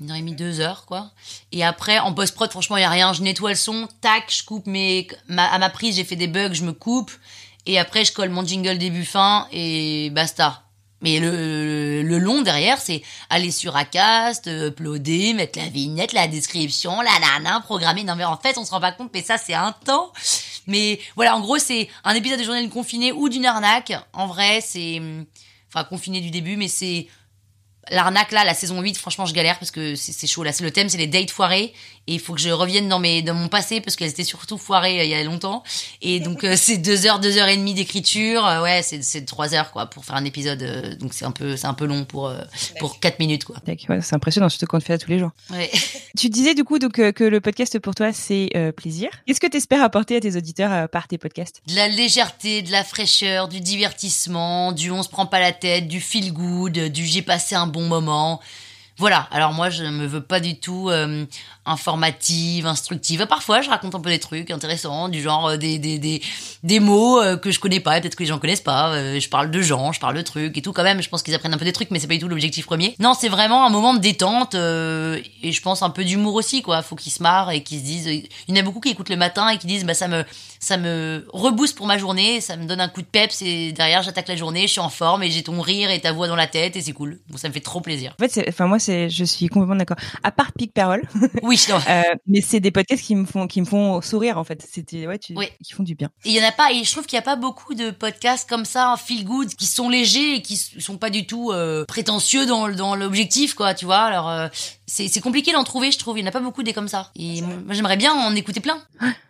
Une heure et demie, deux heures, quoi. Et après, en post-prod, franchement, il y a rien. Je nettoie le son, tac, je coupe mes, à ma prise, j'ai fait des bugs, je me coupe. Et après, je colle mon jingle début-fin et basta. Mais le, le long derrière, c'est aller sur Acast, uploader, mettre la vignette, la description, la nana, programmer. Non, mais en fait, on se rend pas compte, mais ça, c'est un temps. Mais voilà, en gros, c'est un épisode de journal confiné ou d'une arnaque. En vrai, c'est, enfin, confiné du début, mais c'est, L'arnaque là, la saison 8, franchement, je galère parce que c'est chaud. Là, c'est le thème, c'est les dates foirées et il faut que je revienne dans mes dans mon passé parce qu'elles étaient surtout foirées euh, il y a longtemps. Et donc euh, c'est deux heures, deux heures et demie d'écriture. Euh, ouais, c'est c'est trois heures quoi pour faire un épisode. euh, donc c'est un peu c'est un peu long pour euh, pour quatre minutes quoi. Tac, ouais, C'est impressionnant, surtout quand on fait ça tous les jours. Ouais. Tu disais du coup donc, euh, que le podcast pour toi, c'est euh, plaisir. Qu'est-ce que tu espères apporter à tes auditeurs euh, par tes podcasts? De la légèreté, de la fraîcheur, du divertissement, du on se prend pas la tête, du feel good, du j'ai passé un bon moment. Voilà. Alors moi, je me veux pas du tout euh, informative, instructive. Parfois, je raconte un peu des trucs intéressants, du genre euh, des des des, des mots euh, que je connais pas, peut-être que les gens connaissent pas. Euh, je parle de gens, je parle de trucs et tout. Quand même, je pense qu'ils apprennent un peu des trucs, mais c'est pas du tout l'objectif premier. Non, c'est vraiment un moment de détente euh, et je pense un peu d'humour aussi, quoi. Faut qu'ils se marrent et qu'ils se disent. Il y en a beaucoup qui écoutent le matin et qui disent, bah ça me ça me rebooste pour ma journée, ça me donne un coup de peps et derrière j'attaque la journée, je suis en forme et j'ai ton rire et ta voix dans la tête et c'est cool. Bon, ça me fait trop plaisir. En fait, enfin moi, c'est, je suis complètement d'accord. À part Pic Parole, Oui, non. euh, mais c'est des podcasts qui me font, qui me font sourire en fait. C'était, ouais, tu, Oui. qui font du bien. Et il y en a pas, et je trouve qu'il y a pas beaucoup de podcasts comme ça, en feel good, qui sont légers et qui sont pas du tout euh, prétentieux dans, dans l'objectif, quoi, tu vois. Alors, euh, c'est c'est compliqué d'en trouver, je trouve. Il y en a pas beaucoup des comme ça. Et moi, j'aimerais bien en écouter plein.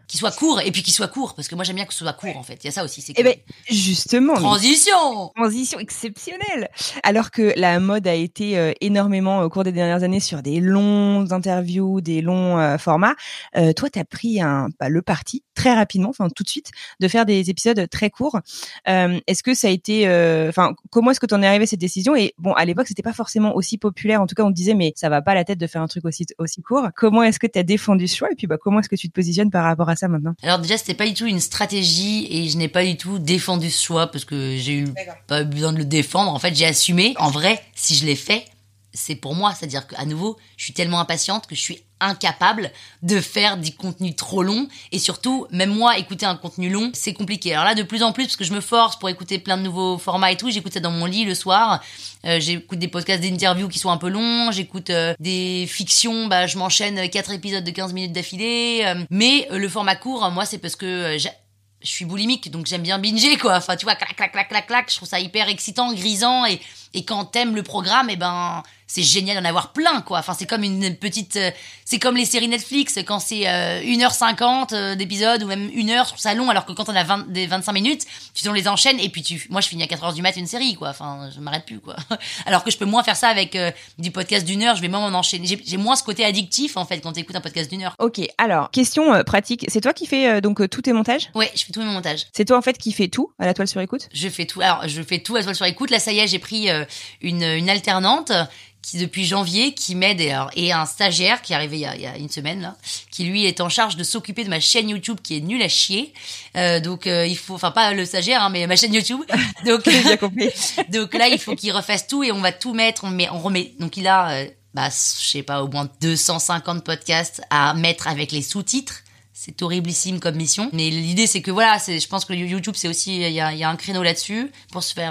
Qui soient courts, et puis qui soient courts, parce que moi, j'aime bien que ce soit court, en fait. Il y a ça aussi, c'est que... Eh ben, justement. Transition Transition exceptionnelle. Alors que la mode a été euh, énormément au cours des dernières années sur des longues interviews, des longs euh, formats, euh, toi tu as pris un bah, le parti très rapidement, enfin tout de suite, de faire des épisodes très courts. Euh, est-ce que ça a été, enfin comment est-ce que tu en es arrivé à cette décision? Et bon, à l'époque c'était pas forcément aussi populaire. En tout cas, on te disait mais ça va pas la tête de faire un truc aussi aussi court. Comment est-ce que tu as défendu ce choix? Et puis bah comment est-ce que tu te positionnes par rapport à ça maintenant Alors déjà, c'était pas du tout une stratégie et je n'ai pas du tout défendu ce choix parce que j'ai eu pas besoin de le défendre. En fait, j'ai assumé. En vrai, si je l'ai fait, c'est pour moi. C'est-à-dire qu'à nouveau, je suis tellement impatiente que je suis incapable de faire du contenu trop long et surtout même moi écouter un contenu long c'est compliqué alors là de plus en plus parce que je me force pour écouter plein de nouveaux formats et tout j'écoute ça dans mon lit le soir Euh, j'écoute des podcasts d'interviews qui sont un peu longs j'écoute euh, des fictions bah je m'enchaîne quatre épisodes de 15 minutes d'affilée euh, mais le format court moi c'est parce que je suis boulimique, donc j'aime bien binger, quoi. Enfin, tu vois, clac, clac, clac, clac, clac. Je trouve ça hyper excitant, grisant. Et, et quand t'aimes le programme, eh ben, c'est génial d'en avoir plein, quoi. Enfin, c'est comme une petite, euh, c'est comme les séries Netflix. Quand c'est euh, 1h50 euh, d'épisode ou même 1 heure, trouve ça long. Alors que quand on a 20, des 25 minutes, tu les enchaînes et puis tu, moi, je finis à 4 heures du mat une série, quoi. Enfin, je m'arrête plus, quoi. Alors que je peux moins faire ça avec euh, du podcast d'une heure. Je vais moins m'en enchaîner. J'ai moins ce côté addictif, en fait, quand t'écoutes un podcast d'une heure. Ok, alors question euh, pratique, c'est toi qui fais donc tous tes montages? Ouais, je fais tout mes montages. C'est toi en fait qui fais tout à la toile sur écoute? Je fais tout. Alors, je fais tout à toile sur écoute. Là, ça y est, j'ai pris une, une alternante qui depuis janvier qui m'aide et, et un stagiaire qui est arrivé il y, a, il y a une semaine là, qui lui est en charge de s'occuper de ma chaîne YouTube qui est nulle à chier. Euh, donc euh, il faut, enfin pas le stagiaire, hein, mais ma chaîne YouTube. Donc Bien compris. donc là, il faut qu'il refasse tout et on va tout mettre. On met, on remet. Donc il a, euh, bah, je sais pas, au moins 250 podcasts à mettre avec les sous-titres. C'est horriblissime comme mission. Mais l'idée, c'est que voilà, je pense que YouTube, c'est aussi, il y a, un créneau là-dessus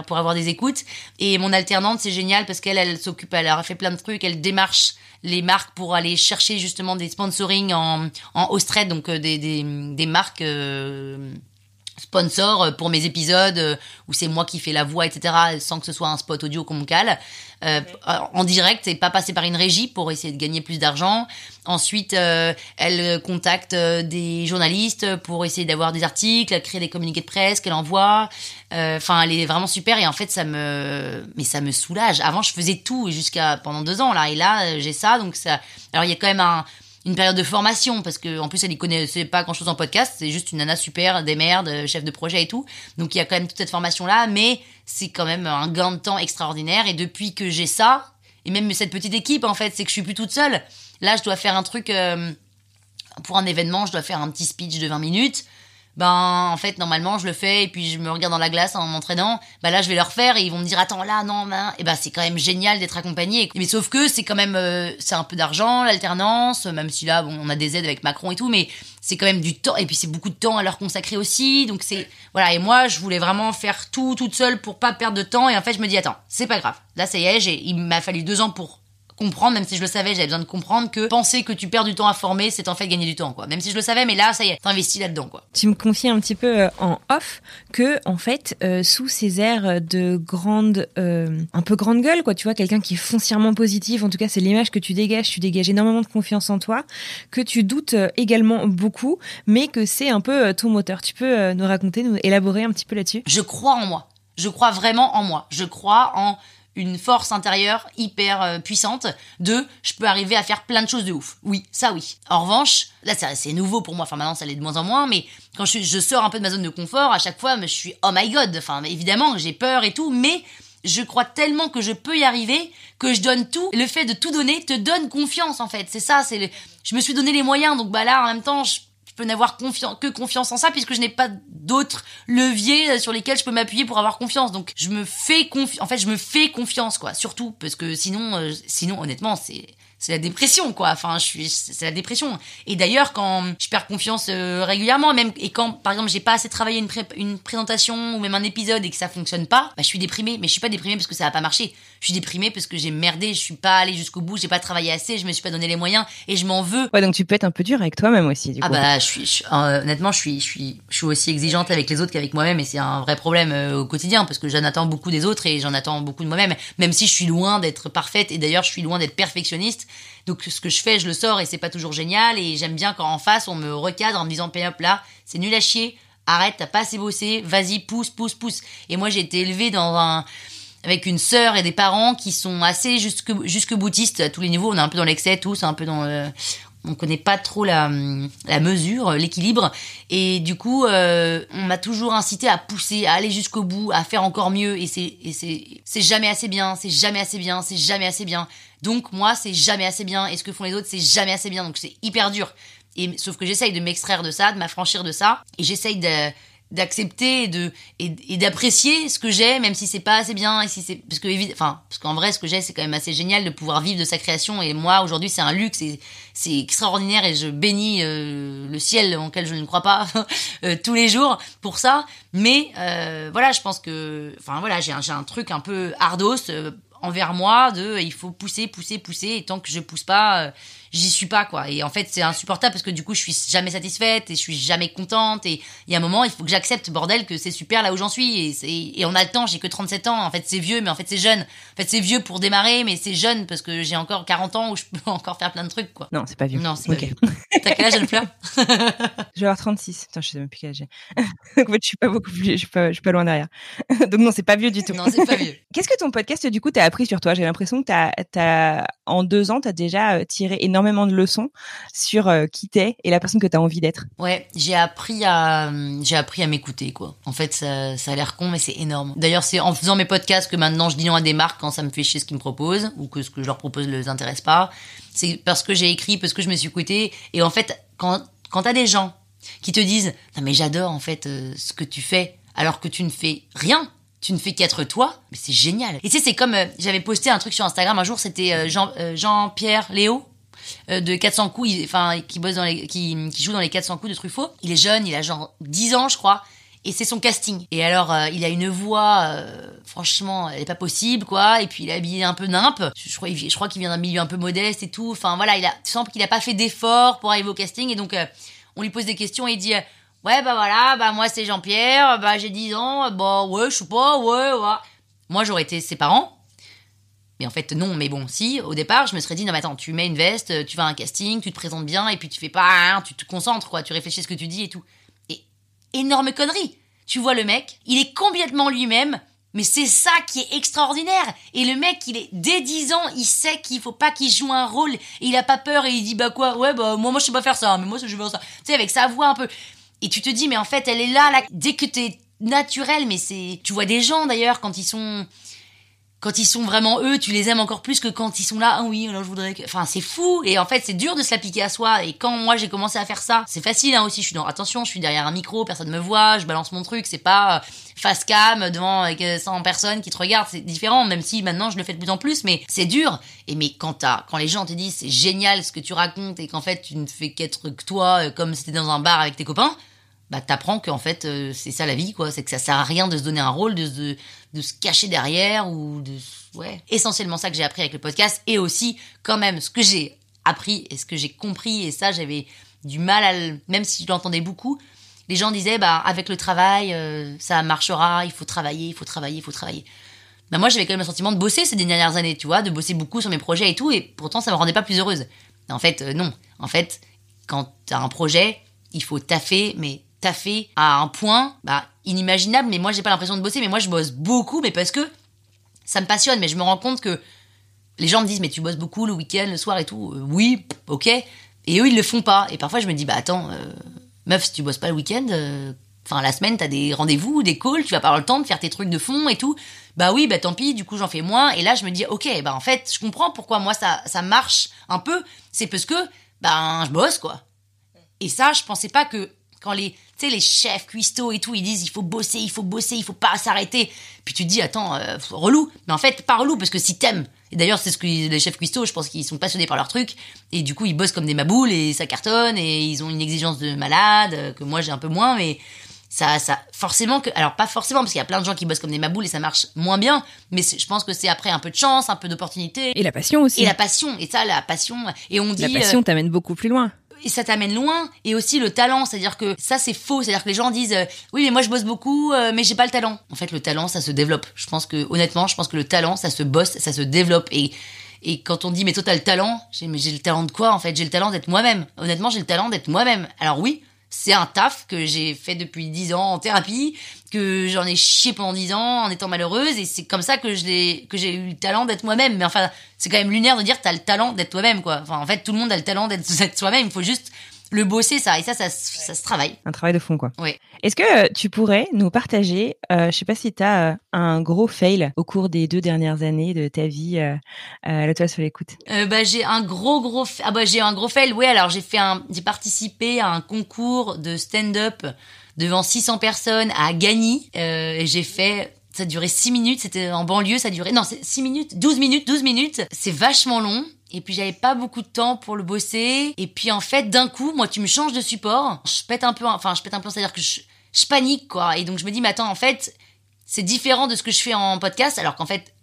pour avoir des écoutes. Et mon alternante, c'est génial parce qu'elle, elle s'occupe, elle a fait plein de trucs, elle démarche les marques pour aller chercher justement des sponsoring en, en Australie, donc euh, des marques, euh, sponsor euh, pour mes épisodes euh, où c'est moi qui fais la voix, etc., sans que ce soit un spot audio qu'on me cale, euh, en direct et pas passer par une régie pour essayer de gagner plus d'argent. Ensuite, euh, elle contacte des journalistes pour essayer d'avoir des articles, elle crée des communiqués de presse qu'elle envoie. Euh, Enfin, elle est vraiment super et en fait, ça me, mais ça me soulage. Avant, je faisais tout jusqu'à pendant deux ans là et là, j'ai ça, donc ça. Alors, il y a quand même un une période de formation parce que en plus elle y connaissait pas grand chose en podcast c'est juste une nana super des merdes euh, chef de projet et tout. Donc il y a quand même toute cette formation là mais c'est quand même un gain de temps extraordinaire. Et depuis que j'ai ça et même cette petite équipe en fait c'est que je suis plus toute seule. Là je dois faire un truc euh, pour un événement je dois faire un petit speech de 20 minutes ben en fait normalement je le fais et puis je me regarde dans la glace en m'entraînant. Bah là je vais le refaire et ils vont me dire attends là non ben et ben c'est quand même génial d'être accompagné. Mais sauf que c'est quand même euh, c'est un peu d'argent l'alternance même si là bon on a des aides avec Macron et tout mais c'est quand même du temps et puis c'est beaucoup de temps à leur consacrer aussi. Donc c'est voilà. Et moi je voulais vraiment faire tout toute seule pour pas perdre de temps. Et en fait je me dis attends c'est pas grave. Là ça y est j'ai il m'a fallu deux ans pour comprendre, même si je le savais, j'avais besoin de comprendre que penser que tu perds du temps à former, c'est en fait gagner du temps, quoi. Même si je le savais, mais là, ça y est, t'investis là-dedans, quoi. Tu me confies un petit peu euh, en off que, en fait, euh, sous ces airs de grande, euh, un peu grande gueule, quoi, tu vois, quelqu'un qui est foncièrement positif, en tout cas, c'est l'image que tu dégages, tu dégages énormément de confiance en toi, que tu doutes également beaucoup, mais que c'est un peu ton moteur. Tu peux nous raconter, nous élaborer un petit peu là-dessus? Je crois en moi. Je crois vraiment en moi. Je crois en une force intérieure hyper euh, puissante de je peux arriver à faire plein de choses de ouf. Oui, ça oui. En revanche, là c'est nouveau pour moi, enfin maintenant ça l'est de moins en moins, mais quand je, je sors un peu de ma zone de confort, à chaque fois je suis oh my god, enfin évidemment j'ai peur et tout, mais je crois tellement que je peux y arriver que je donne tout. Le fait de tout donner te donne confiance en fait. C'est ça, c'est le... je me suis donné les moyens, donc bah là en même temps je je peux n'avoir que confiance en ça puisque je n'ai pas d'autres leviers euh, sur lesquels je peux m'appuyer pour avoir confiance. Donc je me fais confiance. En fait, je me fais confiance quoi, surtout parce que sinon, euh, sinon honnêtement, c'est c'est la dépression quoi. Enfin, je suis c'est la dépression. Et d'ailleurs, quand je perds confiance euh, régulièrement, même et quand par exemple j'ai pas assez travaillé une une présentation ou même un épisode et que ça fonctionne pas, bah je suis déprimée. Mais je suis pas déprimée parce que ça a pas marché. Je suis déprimée parce que j'ai merdé. Je suis pas allée jusqu'au bout. J'ai pas travaillé assez. Je me suis pas donné les moyens et je m'en veux. Ouais, donc tu peux être un peu dur avec toi-même aussi, du Ah coup. bah je suis, je- euh, honnêtement je suis je suis je suis aussi exigeante avec les autres qu'avec moi-même et c'est un vrai problème euh, au quotidien parce que j'en attends beaucoup des autres et j'en attends beaucoup de moi-même même si je suis loin d'être parfaite et d'ailleurs je suis loin d'être perfectionniste donc ce que je fais je le sors et c'est pas toujours génial et j'aime bien quand en face on me recadre en me disant hop là c'est nul à chier arrête t'as pas assez bossé vas-y pousse pousse pousse et moi j'ai été élevée dans un avec une sœur et des parents qui sont assez jusque jusque à tous les niveaux. On est un peu dans l'excès tous un peu dans le on connaît pas trop la, la mesure, l'équilibre, et du coup, euh, on m'a toujours incité à pousser, à aller jusqu'au bout, à faire encore mieux, et c'est jamais assez bien, c'est jamais assez bien, c'est jamais assez bien. Donc moi, c'est jamais assez bien, et ce que font les autres, c'est jamais assez bien, donc c'est hyper dur. Et sauf que j'essaye de m'extraire de ça, de m'affranchir de ça, et j'essaye de d'accepter et de et, d'apprécier ce que j'ai même si c'est pas assez bien et si c'est parce que enfin parce qu'en vrai ce que j'ai c'est quand même assez génial de pouvoir vivre de sa création. Et moi aujourd'hui c'est un luxe c'est extraordinaire et je bénis euh, le ciel en lequel je ne crois pas euh, tous les jours pour ça. Mais euh, voilà je pense que enfin voilà j'ai un, un truc un peu ardos euh, envers moi de il faut pousser pousser pousser et tant que je pousse pas j'y suis pas quoi et en fait c'est insupportable parce que du coup je suis jamais satisfaite et je suis jamais contente et il y a un moment il faut que j'accepte bordel que c'est super là où j'en suis et, et on a le temps j'ai que 37 ans en fait c'est vieux mais en fait c'est jeune en fait c'est vieux pour démarrer mais c'est jeune parce que j'ai encore 40 ans où je peux encore faire plein de trucs quoi Non, c'est pas vieux. non c'est pas Ok. vieux. t'as quel âge jeune fleur Je vais avoir 36. Putain, je sais même plus quel âge j'ai. En fait, je suis pas beaucoup plus, je suis pas, je suis pas loin derrière. Donc, non, c'est pas vieux du tout. non c'est pas vieux Qu'est-ce que ton podcast, du coup, t'a appris sur toi? J'ai l'impression que t'as, t'as, en deux ans, t'as déjà euh, tiré énormément de leçons sur euh, qui t'es et la personne que t'as envie d'être. Ouais, j'ai appris à j'ai appris à m'écouter quoi. En fait, ça, ça a l'air con mais c'est énorme. D'ailleurs, c'est en faisant mes podcasts que maintenant je dis non à des marques quand ça me fait chier ce qu'ils me proposent ou que ce que je leur propose ne les intéresse pas. C'est parce que j'ai écrit, parce que je me suis écoutée et en fait, quand quand t'as des gens qui te disent "Non mais j'adore en fait euh, ce que tu fais" alors que tu ne fais rien tu ne fais qu'être toi, c'est génial. Et tu sais, c'est comme euh, j'avais posté un truc sur Instagram un jour, c'était euh, Jean, euh, Jean-Pierre Léo, euh, de 400 coups, enfin qui bosse dans qui, joue dans les 400 coups de Truffaut. Il est jeune, il a genre 10 ans, je crois. Et c'est son casting. Et alors, euh, il a une voix, euh, franchement, elle est pas possible, quoi. Et puis, il est habillé un peu nimpe. Je, crois, je crois qu'il vient d'un milieu un peu modeste et tout. Enfin, voilà, il a, tu qu'il a pas fait d'effort pour arriver au casting. Et donc, euh, on lui pose des questions et il dit, euh, ouais, bah voilà, bah moi c'est Jean-Pierre, bah j'ai 10 ans, bah ouais, je sais pas, ouais, ouais. Moi, j'aurais été ses parents. Mais en fait, non, mais bon, si, au départ, je me serais dit, non, mais attends, tu mets une veste, tu vas à un casting, tu te présentes bien, et puis tu fais pas, hein, tu te concentres, quoi, tu réfléchis à ce que tu dis et tout. Et énorme connerie. Tu vois le mec, il est complètement lui-même, mais c'est ça qui est extraordinaire. Et le mec, il est dès 10 ans, il sait qu'il faut pas qu'il joue un rôle, et il a pas peur, et il dit, bah quoi, ouais, bah moi, moi je sais pas faire ça, mais moi je faire ça. Tu sais, avec sa voix un peu. Et tu te dis, mais en fait, elle est là, là, dès que t'es naturel, mais c'est. Tu vois des gens d'ailleurs, quand ils sont quand ils sont vraiment eux, tu les aimes encore plus que quand ils sont là. Ah oui, alors je voudrais que. Enfin, c'est fou. Et en fait, c'est dur de se l'appliquer à soi. Et quand moi j'ai commencé à faire ça, c'est facile hein, aussi. Je suis dans attention, je suis derrière un micro, personne me voit, je balance mon truc. C'est pas euh, face cam devant avec euh, 100 personnes qui te regardent. C'est différent, même si maintenant je le fais de plus en plus. Mais c'est dur. Et mais quand t'as, quand les gens te disent c'est génial ce que tu racontes et qu'en fait tu ne fais qu'être toi, euh, comme si t'étais dans un bar avec tes copains bah t'apprends qu'en fait euh, c'est ça la vie quoi. C'est que ça sert à rien de se donner un rôle de de se cacher derrière ou de ouais. Essentiellement ça que j'ai appris avec le podcast et aussi quand même ce que j'ai appris et ce que j'ai compris et ça j'avais du mal à le, même si je l'entendais beaucoup les gens disaient bah avec le travail euh, ça marchera il faut travailler il faut travailler il faut travailler. Bah moi j'avais quand même le sentiment de bosser ces dernières années tu vois de bosser beaucoup sur mes projets et tout et pourtant ça me rendait pas plus heureuse. En fait euh, non. En fait quand t'as un projet il faut taffer mais taffer à un point bah inimaginable mais moi j'ai pas l'impression de bosser mais moi je bosse beaucoup mais parce que ça me passionne mais je me rends compte que les gens me disent mais tu bosses beaucoup le week-end le soir et tout Euh, oui ok. Et eux ils le font pas. Et parfois je me dis bah attends euh, meuf si tu bosses pas le week-end euh, enfin la semaine t'as des rendez-vous des calls tu vas pas avoir le temps de faire tes trucs de fond et tout bah oui bah tant pis du coup j'en fais moins. Et là je me dis ok bah en fait je comprends pourquoi moi ça ça marche un peu. C'est parce que ben je bosse quoi et ça, je pensais pas que quand les, tu sais, les chefs cuistots et tout, ils disent il faut bosser, il faut bosser, il faut pas s'arrêter. Puis tu te dis attends, euh, relou. Mais en fait, pas relou parce que si t'aimes. Et d'ailleurs, c'est ce que les chefs cuistots, je pense qu'ils sont passionnés par leur truc. Et du coup, ils bossent comme des maboules et ça cartonne et ils ont une exigence de malade euh, que moi j'ai un peu moins, mais ça, ça, forcément que, alors pas forcément parce qu'il y a plein de gens qui bossent comme des maboules et ça marche moins bien. Mais je pense que c'est après un peu de chance, un peu d'opportunité. Et la passion aussi. Et la passion, et ça, la passion. Et on dit. La euh, passion t'amène beaucoup plus loin. Et ça t'amène loin. Et aussi le talent c'est à dire que ça c'est faux. C'est à dire que les gens disent euh, oui mais moi je bosse beaucoup euh, mais j'ai pas le talent. En fait le talent ça se développe. Je pense que honnêtement je pense que le talent ça se bosse ça se développe. Et et quand on dit mais toi t'as le talent j'ai j'ai le talent de quoi en fait? J'ai le talent d'être moi-même. Honnêtement j'ai le talent d'être moi-même. Alors oui c'est un taf que j'ai fait depuis 10 ans en thérapie, que j'en ai chié pendant 10 ans en étant malheureuse, et c'est comme ça que je que j'ai eu le talent d'être moi-même. Mais enfin, c'est quand même lunaire de dire t'as le talent d'être toi-même, quoi. Enfin, en fait, tout le monde a le talent d'être soi-même. Il faut juste le bosser, ça. Et ça, ça, se- ça se travaille. Un travail de fond, quoi. Oui. Est-ce que euh, tu pourrais nous partager, euh, je sais pas si tu as un gros fail au cours des deux dernières années de ta vie, euh, euh, la toile sur l'écoute? Euh, bah, j'ai un gros gros ah bah j'ai un gros fail ouais alors j'ai fait un j'ai participé à un concours de stand-up devant 600 personnes à Gagny. Euh, j'ai fait ça durait 6 minutes. C'était en banlieue ça durait non c'est 6 minutes 12 minutes 12 minutes. C'est vachement long. Et puis j'avais pas beaucoup de temps pour le bosser. Et puis en fait d'un coup moi tu me changes de support. Je pète un peu enfin je pète un peu c'est à dire que je panique quoi. Et donc je me dis mais attends en fait c'est différent de ce que je fais en podcast alors qu'en fait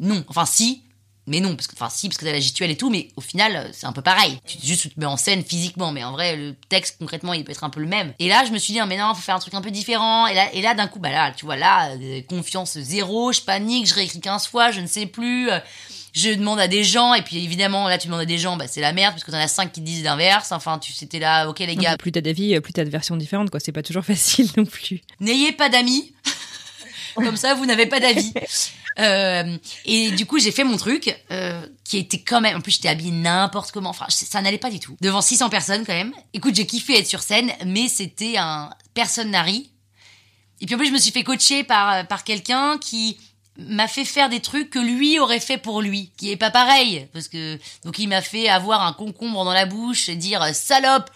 non. Enfin si mais non, parce que, enfin, si, parce que t'as la gituelle et tout, mais au final, euh, c'est un peu pareil. Tu, juste, tu te mets en scène physiquement, mais en vrai, le texte, concrètement, il peut être un peu le même. Et là, je me suis dit, ah, mais non, faut faire un truc un peu différent. Et là, et là, d'un coup, bah là, tu vois, là, euh, confiance zéro, je panique, je réécris 15 fois, je ne sais plus. euh, je demande à des gens, et puis évidemment, là, tu demandes à des gens, bah, c'est la merde, parce que t'en as 5 qui te disent l'inverse. Enfin, tu c'était là, ok, les gars, Plus t'as d'avis, plus t'as de versions différentes, quoi. C'est pas toujours facile non plus. n'ayez pas d'amis. Comme ça, vous n'avez pas d'avis. Euh, et du coup, j'ai fait mon truc, euh, qui était quand même. En plus, j'étais habillée n'importe comment. Enfin, ça n'allait pas du tout. Devant 600 personnes, quand même. Écoute, j'ai kiffé être sur scène, mais c'était un. Personne n'a. Et puis en plus, je me suis fait coacher par, par quelqu'un qui m'a fait faire des trucs que lui aurait fait pour lui, qui est pas pareil. Parce que. Donc, il m'a fait avoir un concombre dans la bouche et dire salope,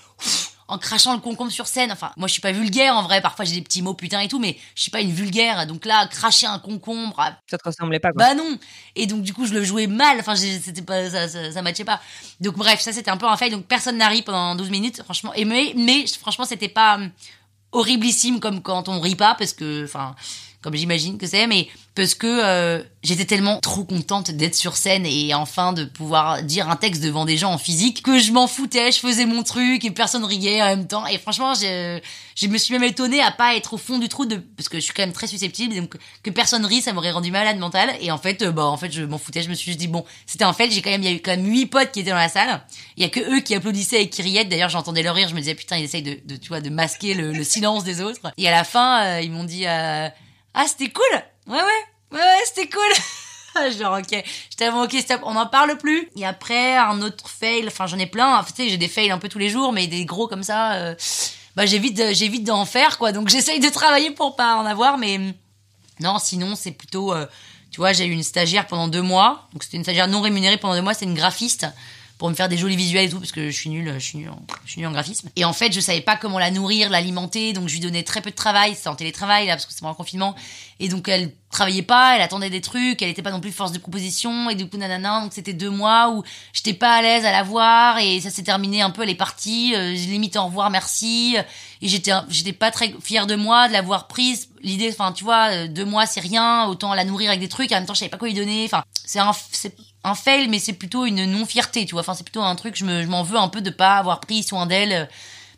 en crachant le concombre sur scène. Enfin, moi, je suis pas vulgaire en vrai. Parfois, j'ai des petits mots putain et tout, mais je suis pas une vulgaire. Donc là, cracher un concombre, ah, Ça te ressemblait pas, quoi. bah non. Et donc du coup, je le jouais mal. Enfin, c'était pas ça, ça, ça matchait pas. Donc bref, ça c'était un peu un fail. Donc personne n'a ri pendant 12 minutes, franchement. Et mais, mais franchement, c'était pas hum, horriblissime comme quand on rit pas, parce que, enfin, comme j'imagine que c'est, mais parce que euh, j'étais tellement trop contente d'être sur scène et enfin de pouvoir dire un texte devant des gens en physique que je m'en foutais, je faisais mon truc et personne riait en même temps. Et franchement, je, je me suis même étonnée à pas être au fond du trou de parce que je suis quand même très susceptible, donc que personne rit, ça m'aurait rendu malade mental. Et en fait, euh, bah en fait, je m'en foutais. Je me suis dit bon, c'était un fait. J'ai quand même, il y a eu quand même huit potes qui étaient dans la salle. Il y a que eux qui applaudissaient et qui riaient. D'ailleurs, j'entendais leur rire. Je me disais putain, ils essayent de, de tu vois, de masquer le, le silence des autres. Et à la fin, euh, ils m'ont dit euh, ah c'était cool. Ouais ouais ouais ouais c'était cool. Genre ok, j'étais vraiment ok stop, on n'en parle plus. Et après un autre fail, enfin j'en ai plein. Tu sais, j'ai des fails un peu tous les jours, mais des gros comme ça. euh, bah j'évite j'évite d'en faire quoi. Donc j'essaye de travailler pour pas en avoir, mais hum, non, sinon c'est plutôt, euh, tu vois, j'ai eu une stagiaire pendant deux mois. Donc c'était une stagiaire non rémunérée pendant deux mois. C'est une graphiste pour me faire des jolis visuels et tout parce que je suis nulle, je suis nulle, en, je suis nulle en graphisme. Et en fait, je savais pas comment la nourrir, l'alimenter, donc je lui donnais très peu de travail. C'était en télétravail là parce que c'était pendant le confinement. Et donc elle travaillait pas, elle attendait des trucs, elle était pas non plus force de proposition et du coup nanana. Donc c'était deux mois où j'étais pas à l'aise à la voir et ça s'est terminé un peu. Elle est partie, euh, limite au revoir, merci. Et j'étais j'étais pas très fière de moi de l'avoir prise. L'idée, enfin tu vois, euh, deux mois c'est rien, autant la nourrir avec des trucs. En même temps, je savais pas quoi lui donner. Enfin c'est un c'est un fail, mais c'est plutôt une non fierté, tu vois. Enfin c'est plutôt un truc, je m'en veux un peu de pas avoir pris soin d'elle, euh,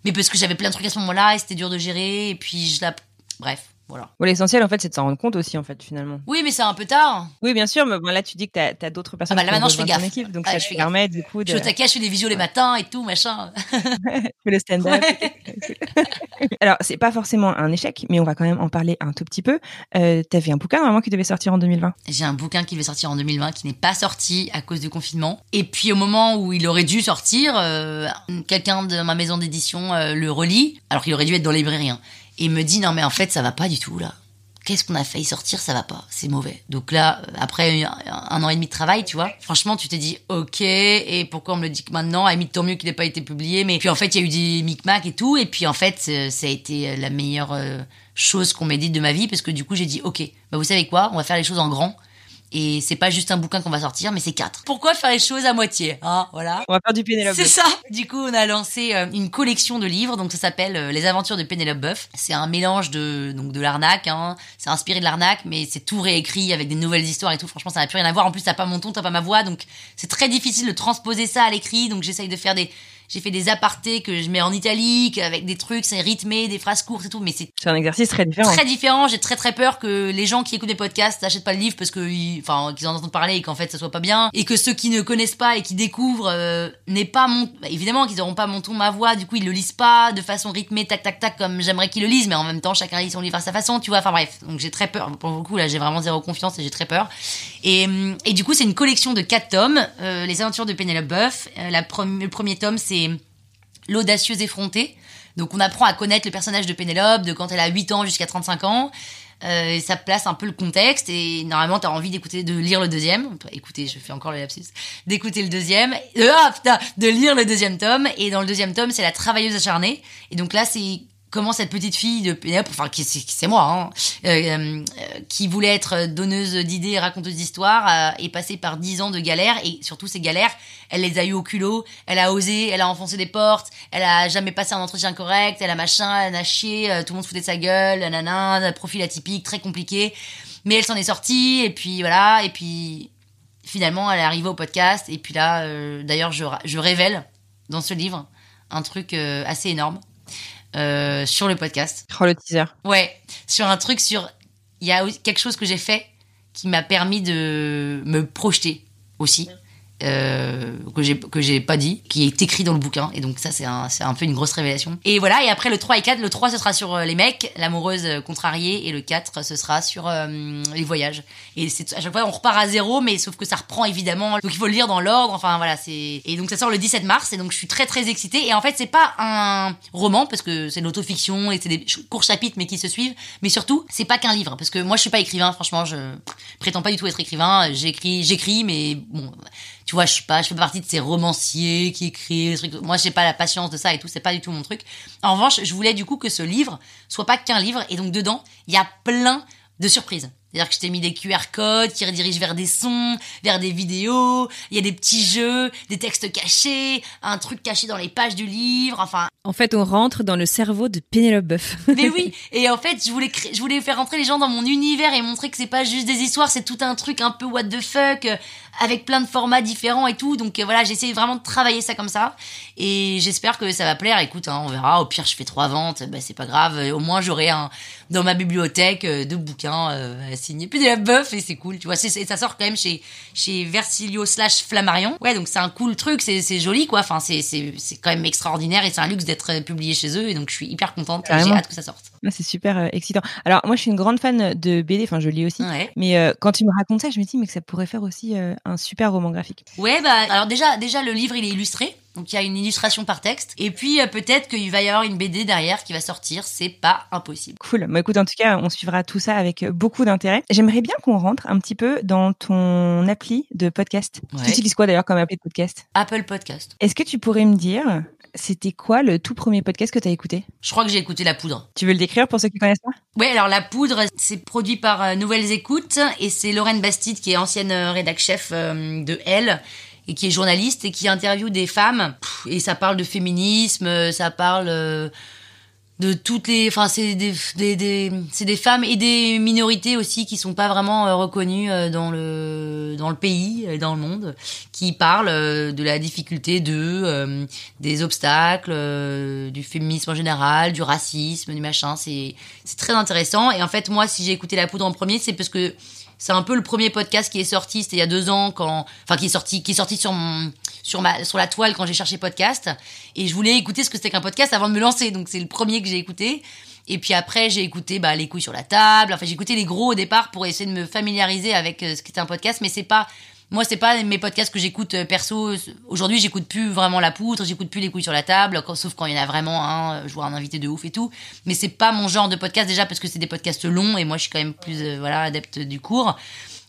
mais parce que j'avais plein de trucs à ce moment-là et c'était dur de gérer. Et puis je la, bref, voilà. Bon, l'essentiel, en fait, c'est de s'en rendre compte aussi, en fait, finalement. Oui, mais c'est un peu tard. Oui, bien sûr, mais bon, là, tu dis que t'as as, d'autres personnes Ah bah là, maintenant, je fais gaffe. équipe, donc Ah, ça je te fais permet, du coup, de Je suis au taquet, je fais des visios les matins et tout, machin. fais le stand-up. Alors, c'est pas forcément un échec, mais on va quand même en parler un tout petit peu. Euh, T'avais un bouquin, normalement, qui devait sortir en 2020. J'ai un bouquin qui devait sortir en 2020 qui n'est pas sorti à cause du confinement. Et puis au moment où il aurait dû sortir, euh, quelqu'un de ma maison d'édition euh, le relit, alors qu'il aurait dû être dans les librairies, hein, et me dit non mais en fait ça va pas du tout là. Qu'est-ce qu'on a failli sortir, ça va pas, c'est mauvais. Donc là, euh, après un, an et demi de travail, tu vois, franchement, tu t'es dit, ok, et pourquoi on me le dit que maintenant, à tant mieux qu'il n'ait pas été publié, mais puis en fait, il y a eu des micmacs et tout, et puis en fait, euh, ça a été la meilleure euh, chose qu'on m'ait dit de ma vie, parce que du coup, j'ai dit, ok, bah vous savez quoi, on va faire les choses en grand, et c'est pas juste un bouquin qu'on va sortir, mais c'est quatre. Pourquoi faire les choses à moitié, hein, voilà. On va faire du Pénélope. C'est ça. Du coup, on a lancé euh, une collection de livres, donc ça s'appelle euh, Les Aventures de Pénélope Boeuf. C'est un mélange de donc de l'arnaque, hein. c'est inspiré de l'arnaque, mais c'est tout réécrit avec des nouvelles histoires et tout. Franchement, ça n'a plus rien à voir. En plus, t'as pas mon ton, t'as pas ma voix, donc c'est très difficile de transposer ça à l'écrit. Donc j'essaye de faire des j'ai fait des apartés que je mets en italique avec des trucs, c'est rythmé, des phrases courtes et tout, mais c'est C'est un exercice très différent. très différent. J'ai très très peur que les gens qui écoutent des podcasts n'achètent pas le livre parce que, ils- enfin, qu'ils en entendent parler et qu'en fait ça soit pas bien, et que ceux qui ne connaissent pas et qui découvrent euh, n'aient pas mon, bah, évidemment qu'ils auront pas mon ton, ma voix, du coup ils le lisent pas de façon rythmée, tac tac tac comme j'aimerais qu'ils le lisent, mais en même temps chacun lit son livre à sa façon, tu vois. Enfin bref, donc j'ai très peur. Pour le coup là, j'ai vraiment zéro confiance et j'ai très peur. Et, hum, et du coup c'est une collection de quatre tomes, euh, les aventures de. Euh, la prom- le premier tome c'est l'audacieuse effrontée. Donc on apprend à connaître le personnage de Pénélope de quand elle a 8 ans jusqu'à 35 ans. Euh, et ça place un peu le contexte. Et normalement t'as envie d'écouter de lire le deuxième. Écoutez je fais encore le lapsus. D'écouter le deuxième. Euh, ah de lire le deuxième tome. Et dans le deuxième tome c'est la travailleuse acharnée. Et donc là c'est comment cette petite fille de Pénélope, enfin c'est moi, hein, euh, euh, qui voulait être donneuse d'idées, raconteuse d'histoires, euh, est passée par dix ans de galères. Et surtout ces galères, elle les a eues au culot, elle a osé, elle a enfoncé des portes, elle a jamais passé un entretien correct, elle a machin, elle a chié, tout le monde se foutait de sa gueule, nanana, profil atypique, très compliqué, mais elle s'en est sortie et puis voilà et puis finalement elle est arrivée au podcast. Et puis là d'ailleurs je, révèle dans ce livre un truc assez énorme euh, sur le podcast. Oh, le teaser. Ouais, sur un truc sur. Il y a quelque chose que j'ai fait qui m'a permis de me projeter aussi. Euh, que j'ai pas dit qui est écrit dans le bouquin. Et donc ça c'est un un peu une grosse révélation. Et voilà et après le 3 et 4 le 3 ce sera sur euh, les mecs l'amoureuse euh, contrariée et le 4 ce sera sur les voyages. Et à chaque fois on repart à zéro mais sauf que ça reprend évidemment. Donc il faut le lire dans l'ordre enfin voilà c'est et donc ça sort le 17 mars et donc je suis très très excitée. Et en fait c'est pas un roman parce que c'est de l'autofiction et c'est des courts chapitres mais qui se suivent. Mais surtout c'est pas qu'un livre parce que moi je suis pas écrivain franchement je prétends pas du tout être écrivain. J'écris j'écris mais bon tu vois, je suis pas, je fais pas partie de ces romanciers qui écrivent des trucs. Moi, j'ai pas la patience de ça et tout. C'est pas du tout mon truc. En revanche, je voulais du coup que ce livre soit pas qu'un livre. Et donc dedans, il y a plein de surprises. C'est-à-dire que je t'ai mis des QR codes qui redirigent vers des sons, vers des vidéos, il y a des petits jeux, des textes cachés, un truc caché dans les pages du livre, enfin... En fait, on rentre dans le cerveau de Pénélope Boeuf. Mais oui, et en fait, je voulais, je voulais faire rentrer les gens dans mon univers et montrer que c'est pas juste des histoires, c'est tout un truc un peu what the fuck, euh, avec plein de formats différents et tout. Donc euh, voilà, j'ai essayé vraiment de travailler ça comme ça, et j'espère que ça va plaire. Écoute, hein, on verra. Au pire, je fais trois ventes, bah, c'est pas grave. Au moins, j'aurai un dans ma bibliothèque euh, de bouquins euh, signés Pénélope Boeuf et c'est cool. Tu vois, ça sort quand même chez chez Versilio slash Flammarion. Ouais, donc c'est un cool truc, c'est, joli quoi. Enfin, c'est quand même extraordinaire et c'est un luxe d'être publié chez eux. Et donc je suis hyper contente. J'ai hâte que ça sorte. Ah, c'est super euh, excitant. Alors, moi, je suis une grande fan de BD, enfin, je lis aussi. Ouais. Mais euh, quand tu me racontes ça, je me dis, mais que ça pourrait faire aussi euh, un super roman graphique. Ouais, bah alors déjà, déjà le livre il est illustré, donc il y a une illustration par texte, et puis euh, peut-être qu'il va y avoir une BD derrière qui va sortir, c'est pas impossible. Cool. Bon, écoute, en tout cas, on suivra tout ça avec beaucoup d'intérêt. J'aimerais bien qu'on rentre un petit peu dans ton appli de podcast. Ouais. Tu utilises quoi d'ailleurs comme appli de podcast? Apple Podcast. Est-ce que tu pourrais me dire, c'était quoi le tout premier podcast que tu as écouté? Je crois que j'ai écouté La Poudre. Tu veux le décrire pour ceux qui connaissent pas? Ouais, alors La Poudre, c'est produit par euh, Nouvelles Écoutes, et c'est Lorraine Bastide qui est ancienne euh, rédac chef euh, de Elle et qui est journaliste et qui interviewe des femmes. Et ça parle de féminisme, ça parle de toutes les enfin c'est des, des, des c'est des femmes et des minorités aussi qui sont pas vraiment euh, reconnues euh, dans le dans le pays et dans le monde qui parlent euh, de la difficulté de des obstacles du féminisme en général du racisme du machin. C'est c'est très intéressant. Et en fait moi si j'ai écouté la poudre en premier c'est parce que c'est un peu le premier podcast qui est sorti, c'était il y a deux ans quand, enfin qui est sorti, qui est sorti sur sur ma, sur la toile quand j'ai cherché podcast. Et je voulais écouter ce que c'était qu'un podcast avant de me lancer, donc c'est le premier que j'ai écouté. Et puis après j'ai écouté bah, les couilles sur la table. Enfin j'ai écouté les gros au départ pour essayer de me familiariser avec euh, ce qu'était un podcast, mais c'est pas moi, c'est pas mes podcasts que j'écoute euh, perso. Aujourd'hui, j'écoute plus vraiment la poutre, j'écoute plus les couilles sur la table, quand- sauf quand il y en a vraiment un, euh, je vois un invité de ouf et tout. Mais c'est pas mon genre de podcast déjà parce que c'est des podcasts longs et moi, je suis quand même plus voilà adepte du court.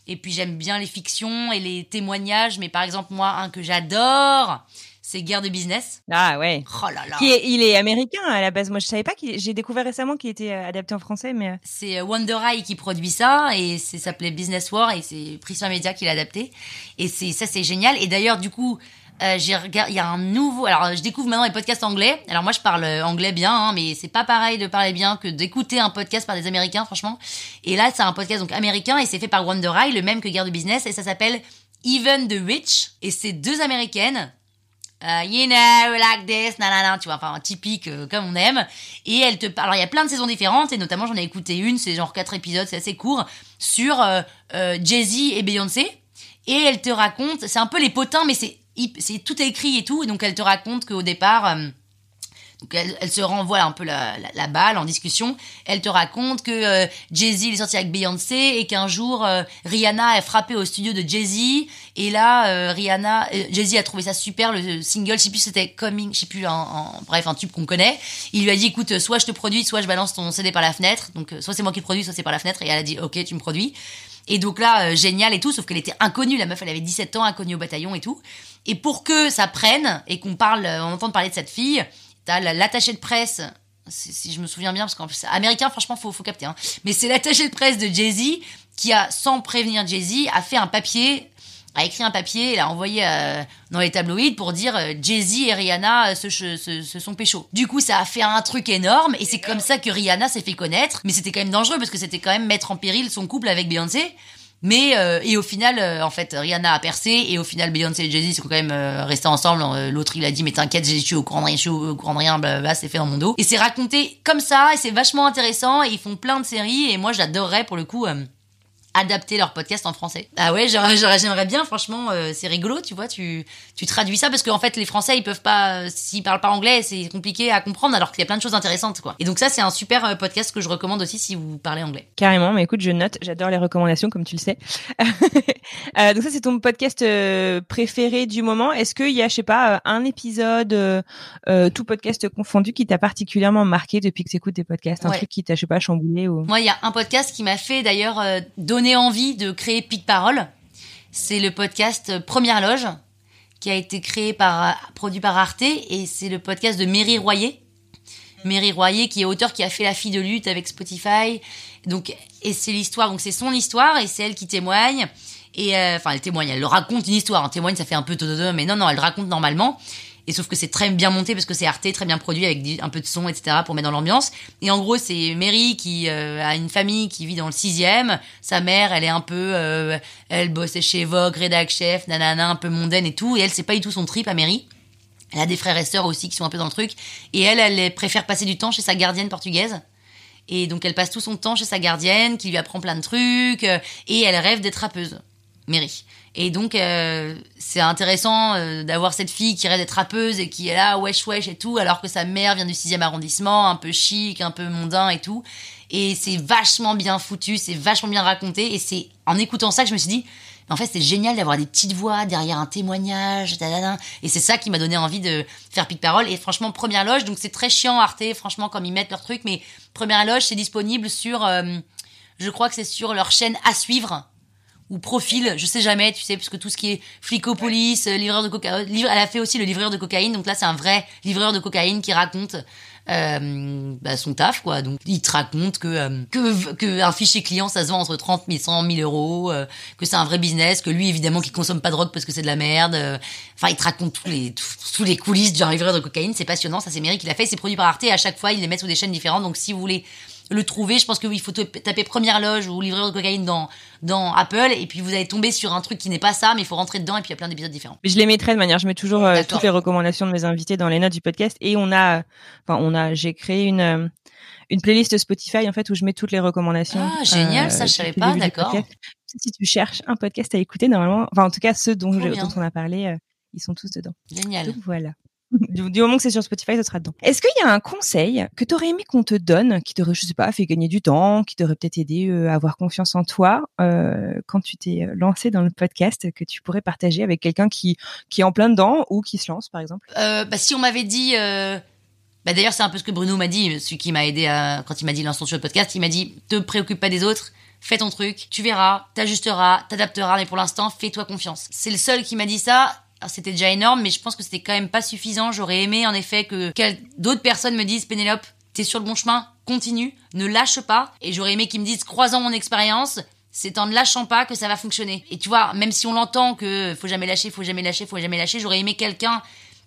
Et puis j'aime bien les fictions et les témoignages. Mais par exemple, moi, un que j'adore, c'est Guerre de business. Ah ouais. Oh là là. Qui est, il est américain à la base. Moi, je savais pas qu'il. J'ai découvert récemment qu'il était euh, adapté en français, mais euh, C'est euh, Wonder Eye qui produit ça et c'est ça s'appelait Business War et c'est Prisma Media qui l'a adapté et c'est ça c'est génial et d'ailleurs du coup euh, j'ai regardé il y a un nouveau alors je découvre maintenant les podcasts anglais alors moi je parle anglais bien hein, mais c'est pas pareil de parler bien que d'écouter un podcast par des américains franchement et là c'est un podcast donc américain et c'est fait par Wonder Eye le même que Guerre de Business et ça s'appelle Even the Rich et c'est deux américaines euh, you know, like this, nanana, tu vois, enfin, typique, euh, comme on aime. Et elle te parle, alors il y a plein de saisons différentes, et notamment j'en ai écouté une, c'est genre quatre épisodes, c'est assez court, sur euh, Jay-Z et Beyoncé. Et elle te raconte, c'est un peu les potins, mais c'est, tout écrit et tout, et donc elle te raconte qu'au départ, donc elle, se renvoie un peu la, balle en discussion. Elle te raconte que euh, Jay-Z est sorti avec Beyoncé et qu'un jour euh, Rihanna a frappé au studio de Jay-Z et là euh, Rihanna, euh, Jay-Z a trouvé ça super le single, je sais plus c'était Coming, je sais plus, un- bref un tube qu'on connaît. Il lui a dit écoute, soit je te produis, soit je balance ton CD par la fenêtre. Donc soit c'est moi qui le produis, soit c'est par la fenêtre. Et elle a dit ok tu me produis. Et donc là, génial et tout, sauf qu'elle était inconnue, la meuf, elle avait 17 ans, inconnue au bataillon et tout. Et pour que ça prenne et qu'on parle, on entende parler de cette fille, t'as la- l'attaché de presse, si, je me souviens bien, parce qu'en plus, américain, franchement, faut, faut capter, hein. Mais c'est l'attaché de presse de Jay-Z qui a, sans prévenir Jay-Z, a fait un papier, a écrit un papier et l'a envoyé euh, dans les tabloïds pour dire euh, Jay-Z et Rihanna euh, se- se sont pécho. Du coup, ça a fait un truc énorme et c'est comme ça que Rihanna s'est fait connaître. Mais c'était quand même dangereux parce que c'était quand même mettre en péril son couple avec Beyoncé. Mais euh, et au final, euh, en fait, Rihanna a percé et au final, Beyoncé et Jay-Z sont quand même euh, restés ensemble. Euh, L'autre, il a dit mais t'inquiète, je suis au courant de rien, je suis au courant de rien, blablabla, c'est fait dans mon dos. Et c'est raconté comme ça et c'est vachement intéressant. Et ils font plein de séries et moi, j'adorerais pour le coup. Adapter leur podcast en français. Ah ouais, j'aimerais bien, franchement, euh, c'est rigolo, tu vois, tu, tu traduis ça parce qu'en fait, les Français, ils peuvent pas, euh, s'ils parlent pas anglais, c'est compliqué à comprendre alors qu'il y a plein de choses intéressantes, quoi. Et donc ça, c'est un super euh, podcast que je recommande aussi si vous parlez anglais. carrément. Mais écoute, je note. J'adore les recommandations, comme tu le sais. Euh, donc ça, c'est ton podcast préféré du moment. Est-ce qu'il y a, je sais pas, un épisode, euh, tout podcast confondu, qui t'a particulièrement marqué depuis que tu écoutes tes podcasts, un Ouais. truc qui t'a, je sais pas, chamboulé ou Moi, il y a un podcast qui m'a fait d'ailleurs euh, donner envie de créer Pic Parole. C'est le podcast Première Loge qui a été créé par, produit par Arte, et c'est le podcast de Mary Royer. Mary Royer, qui est auteur, qui a fait La fille de lutte avec Spotify. Donc, et c'est l'histoire, donc c'est son histoire, et c'est elle qui témoigne. Et euh, enfin, elle témoigne, elle le raconte une histoire. Un témoigne, ça fait un peu todo, mais non, non, elle raconte normalement. Et sauf que c'est très bien monté parce que c'est Arte, très bien produit avec un peu de son, etc. pour mettre dans l'ambiance. Et en gros, c'est Mary qui euh, a une famille qui vit dans le sixième. Sa mère, elle est un peu, euh, elle bossait chez Vogue, rédac chef, nanana, un peu mondaine et tout. Et elle, c'est pas du tout son trip à Mary. Elle a des frères et sœurs aussi qui sont un peu dans le truc. Et elle, elle préfère passer du temps chez sa gardienne portugaise. Et donc elle passe tout son temps chez sa gardienne, qui lui apprend plein de trucs. Et elle rêve d'être rappeuse. Mary. Et donc, euh, c'est intéressant euh, d'avoir cette fille qui rêve d'être rappeuse et qui est là, wesh wesh et tout, alors que sa mère vient du 6 arrondissement, un peu chic, un peu mondain et tout. Et c'est vachement bien foutu, c'est vachement bien raconté. Et c'est en écoutant ça que je me suis dit, en fait, c'est génial d'avoir des petites voix derrière un témoignage. Et c'est ça qui m'a donné envie de faire pique parole. Et franchement, première loge, donc c'est très chiant Arte, franchement, comme ils mettent leur truc. Mais première loge, c'est disponible sur, euh, je crois que c'est sur leur chaîne à suivre ou profil, je sais jamais, tu sais, puisque tout ce qui est flicopolis, euh, livreur de cocaïne, elle a fait aussi le livreur de cocaïne, donc là c'est un vrai livreur de cocaïne qui raconte euh, bah, son taf, quoi. Donc il te raconte que, euh, que, que un fichier client ça se vend entre 30 000 100 000 euros, euh, que c'est un vrai business, que lui évidemment qu'il consomme pas de drogue parce que c'est de la merde. Enfin il te raconte tous les tous, les coulisses du livreur de cocaïne, c'est passionnant, ça c'est Méric qui l'a fait, c'est produit par Arte à chaque fois il les met sur des chaînes différentes, donc si vous voulez le trouver. Je pense qu'il faut taper première loge ou livreur de cocaïne dans, dans Apple et puis vous allez tomber sur un truc qui n'est pas ça, mais il faut rentrer dedans et puis il y a plein d'épisodes différents. Je les mettrai de manière, je mets toujours euh, toutes les recommandations de mes invités dans les notes du podcast et on a, enfin on a, j'ai créé une euh, une playlist Spotify en fait où je mets toutes les recommandations. Ah génial, ça je savais pas, d'accord. Si tu cherches un podcast à écouter normalement, enfin en tout cas ceux dont, dont on a parlé, euh, ils sont tous dedans. Génial. Donc voilà. Du, moment que c'est sur Spotify, ça sera dedans. Est-ce qu'il y a un conseil que tu aurais aimé qu'on te donne, qui t'aurait, je sais pas, fait gagner du temps, qui t'aurait peut-être aidé euh, à avoir confiance en toi euh, quand tu t'es euh, lancé dans le podcast, que tu pourrais partager avec quelqu'un qui, qui est en plein dedans ou qui se lance, par exemple? Bah, Si on m'avait dit... Bah, D'ailleurs, c'est un peu ce que Bruno m'a dit, celui qui m'a aidé quand il m'a dit lance sur le podcast. Il m'a dit, te préoccupe pas des autres, fais ton truc, tu verras, t'ajusteras, t'adapteras, mais pour l'instant, fais-toi confiance. C'est le seul qui m'a dit ça c'était déjà énorme, mais je pense que c'était quand même pas suffisant. J'aurais aimé en effet que d'autres personnes me disent Pénélope, t'es sur le bon chemin, continue, ne lâche pas. Et j'aurais aimé qu'ils me disent croisant mon expérience, c'est en ne lâchant pas que ça va fonctionner. Et tu vois, même si on l'entend que faut jamais lâcher, faut jamais lâcher, faut jamais lâcher, j'aurais aimé quelqu'un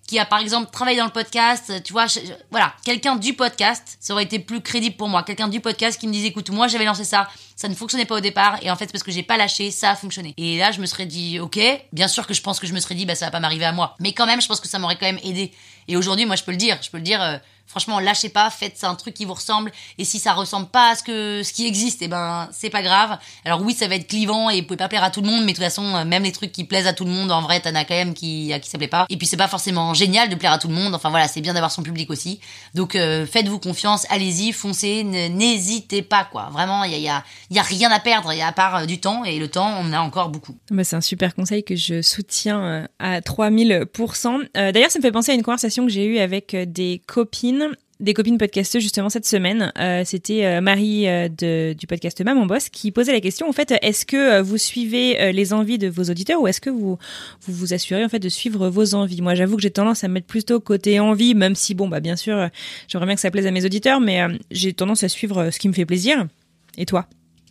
qui a par exemple travaillé dans le podcast, tu vois, voilà, quelqu'un du podcast, ça aurait été plus crédible pour moi. Quelqu'un du podcast qui me disait, écoute, moi j'avais lancé ça, ça ne fonctionnait pas au départ, et en fait parce que j'ai pas lâché, ça a fonctionné. Et là, je me serais dit, ok, bien sûr que je pense que je me serais dit, bah ça va pas m'arriver à moi, mais quand même, je pense que ça m'aurait quand même aidé. Et aujourd'hui, moi, je peux le dire, je peux le dire. Euh, Franchement, lâchez pas, faites un truc qui vous ressemble. Et si ça ressemble pas à ce que ce qui existe, eh ben c'est pas grave. Alors oui, ça va être clivant et vous pouvez pas plaire à tout le monde, mais de toute façon, euh, même les trucs qui plaisent à tout le monde, en vrai, t'en as quand même qui à qui ça pas. Et puis c'est pas forcément génial de plaire à tout le monde. Enfin voilà, c'est bien d'avoir son public aussi. Donc euh, faites-vous confiance, allez-y, foncez, n'hésitez pas quoi. Vraiment, il y a, y y a rien à perdre, y à part euh, du temps et le temps, on en a encore beaucoup. Bah, c'est un super conseil que je soutiens à 3000%. D'ailleurs, ça me fait penser à une conversation que j'ai eue avec des copines des copines podcasteuses justement cette semaine. Euh, C'était euh, Marie euh, du podcast Maman Boss qui posait la question en fait est-ce que vous suivez les envies de vos auditeurs ou est-ce que vous, vous vous assurez en fait de suivre vos envies? Moi j'avoue que j'ai tendance à mettre plutôt côté envie même si bon bah bien sûr j'aimerais bien que ça plaise à mes auditeurs mais j'ai tendance à suivre ce qui me fait plaisir. Et toi?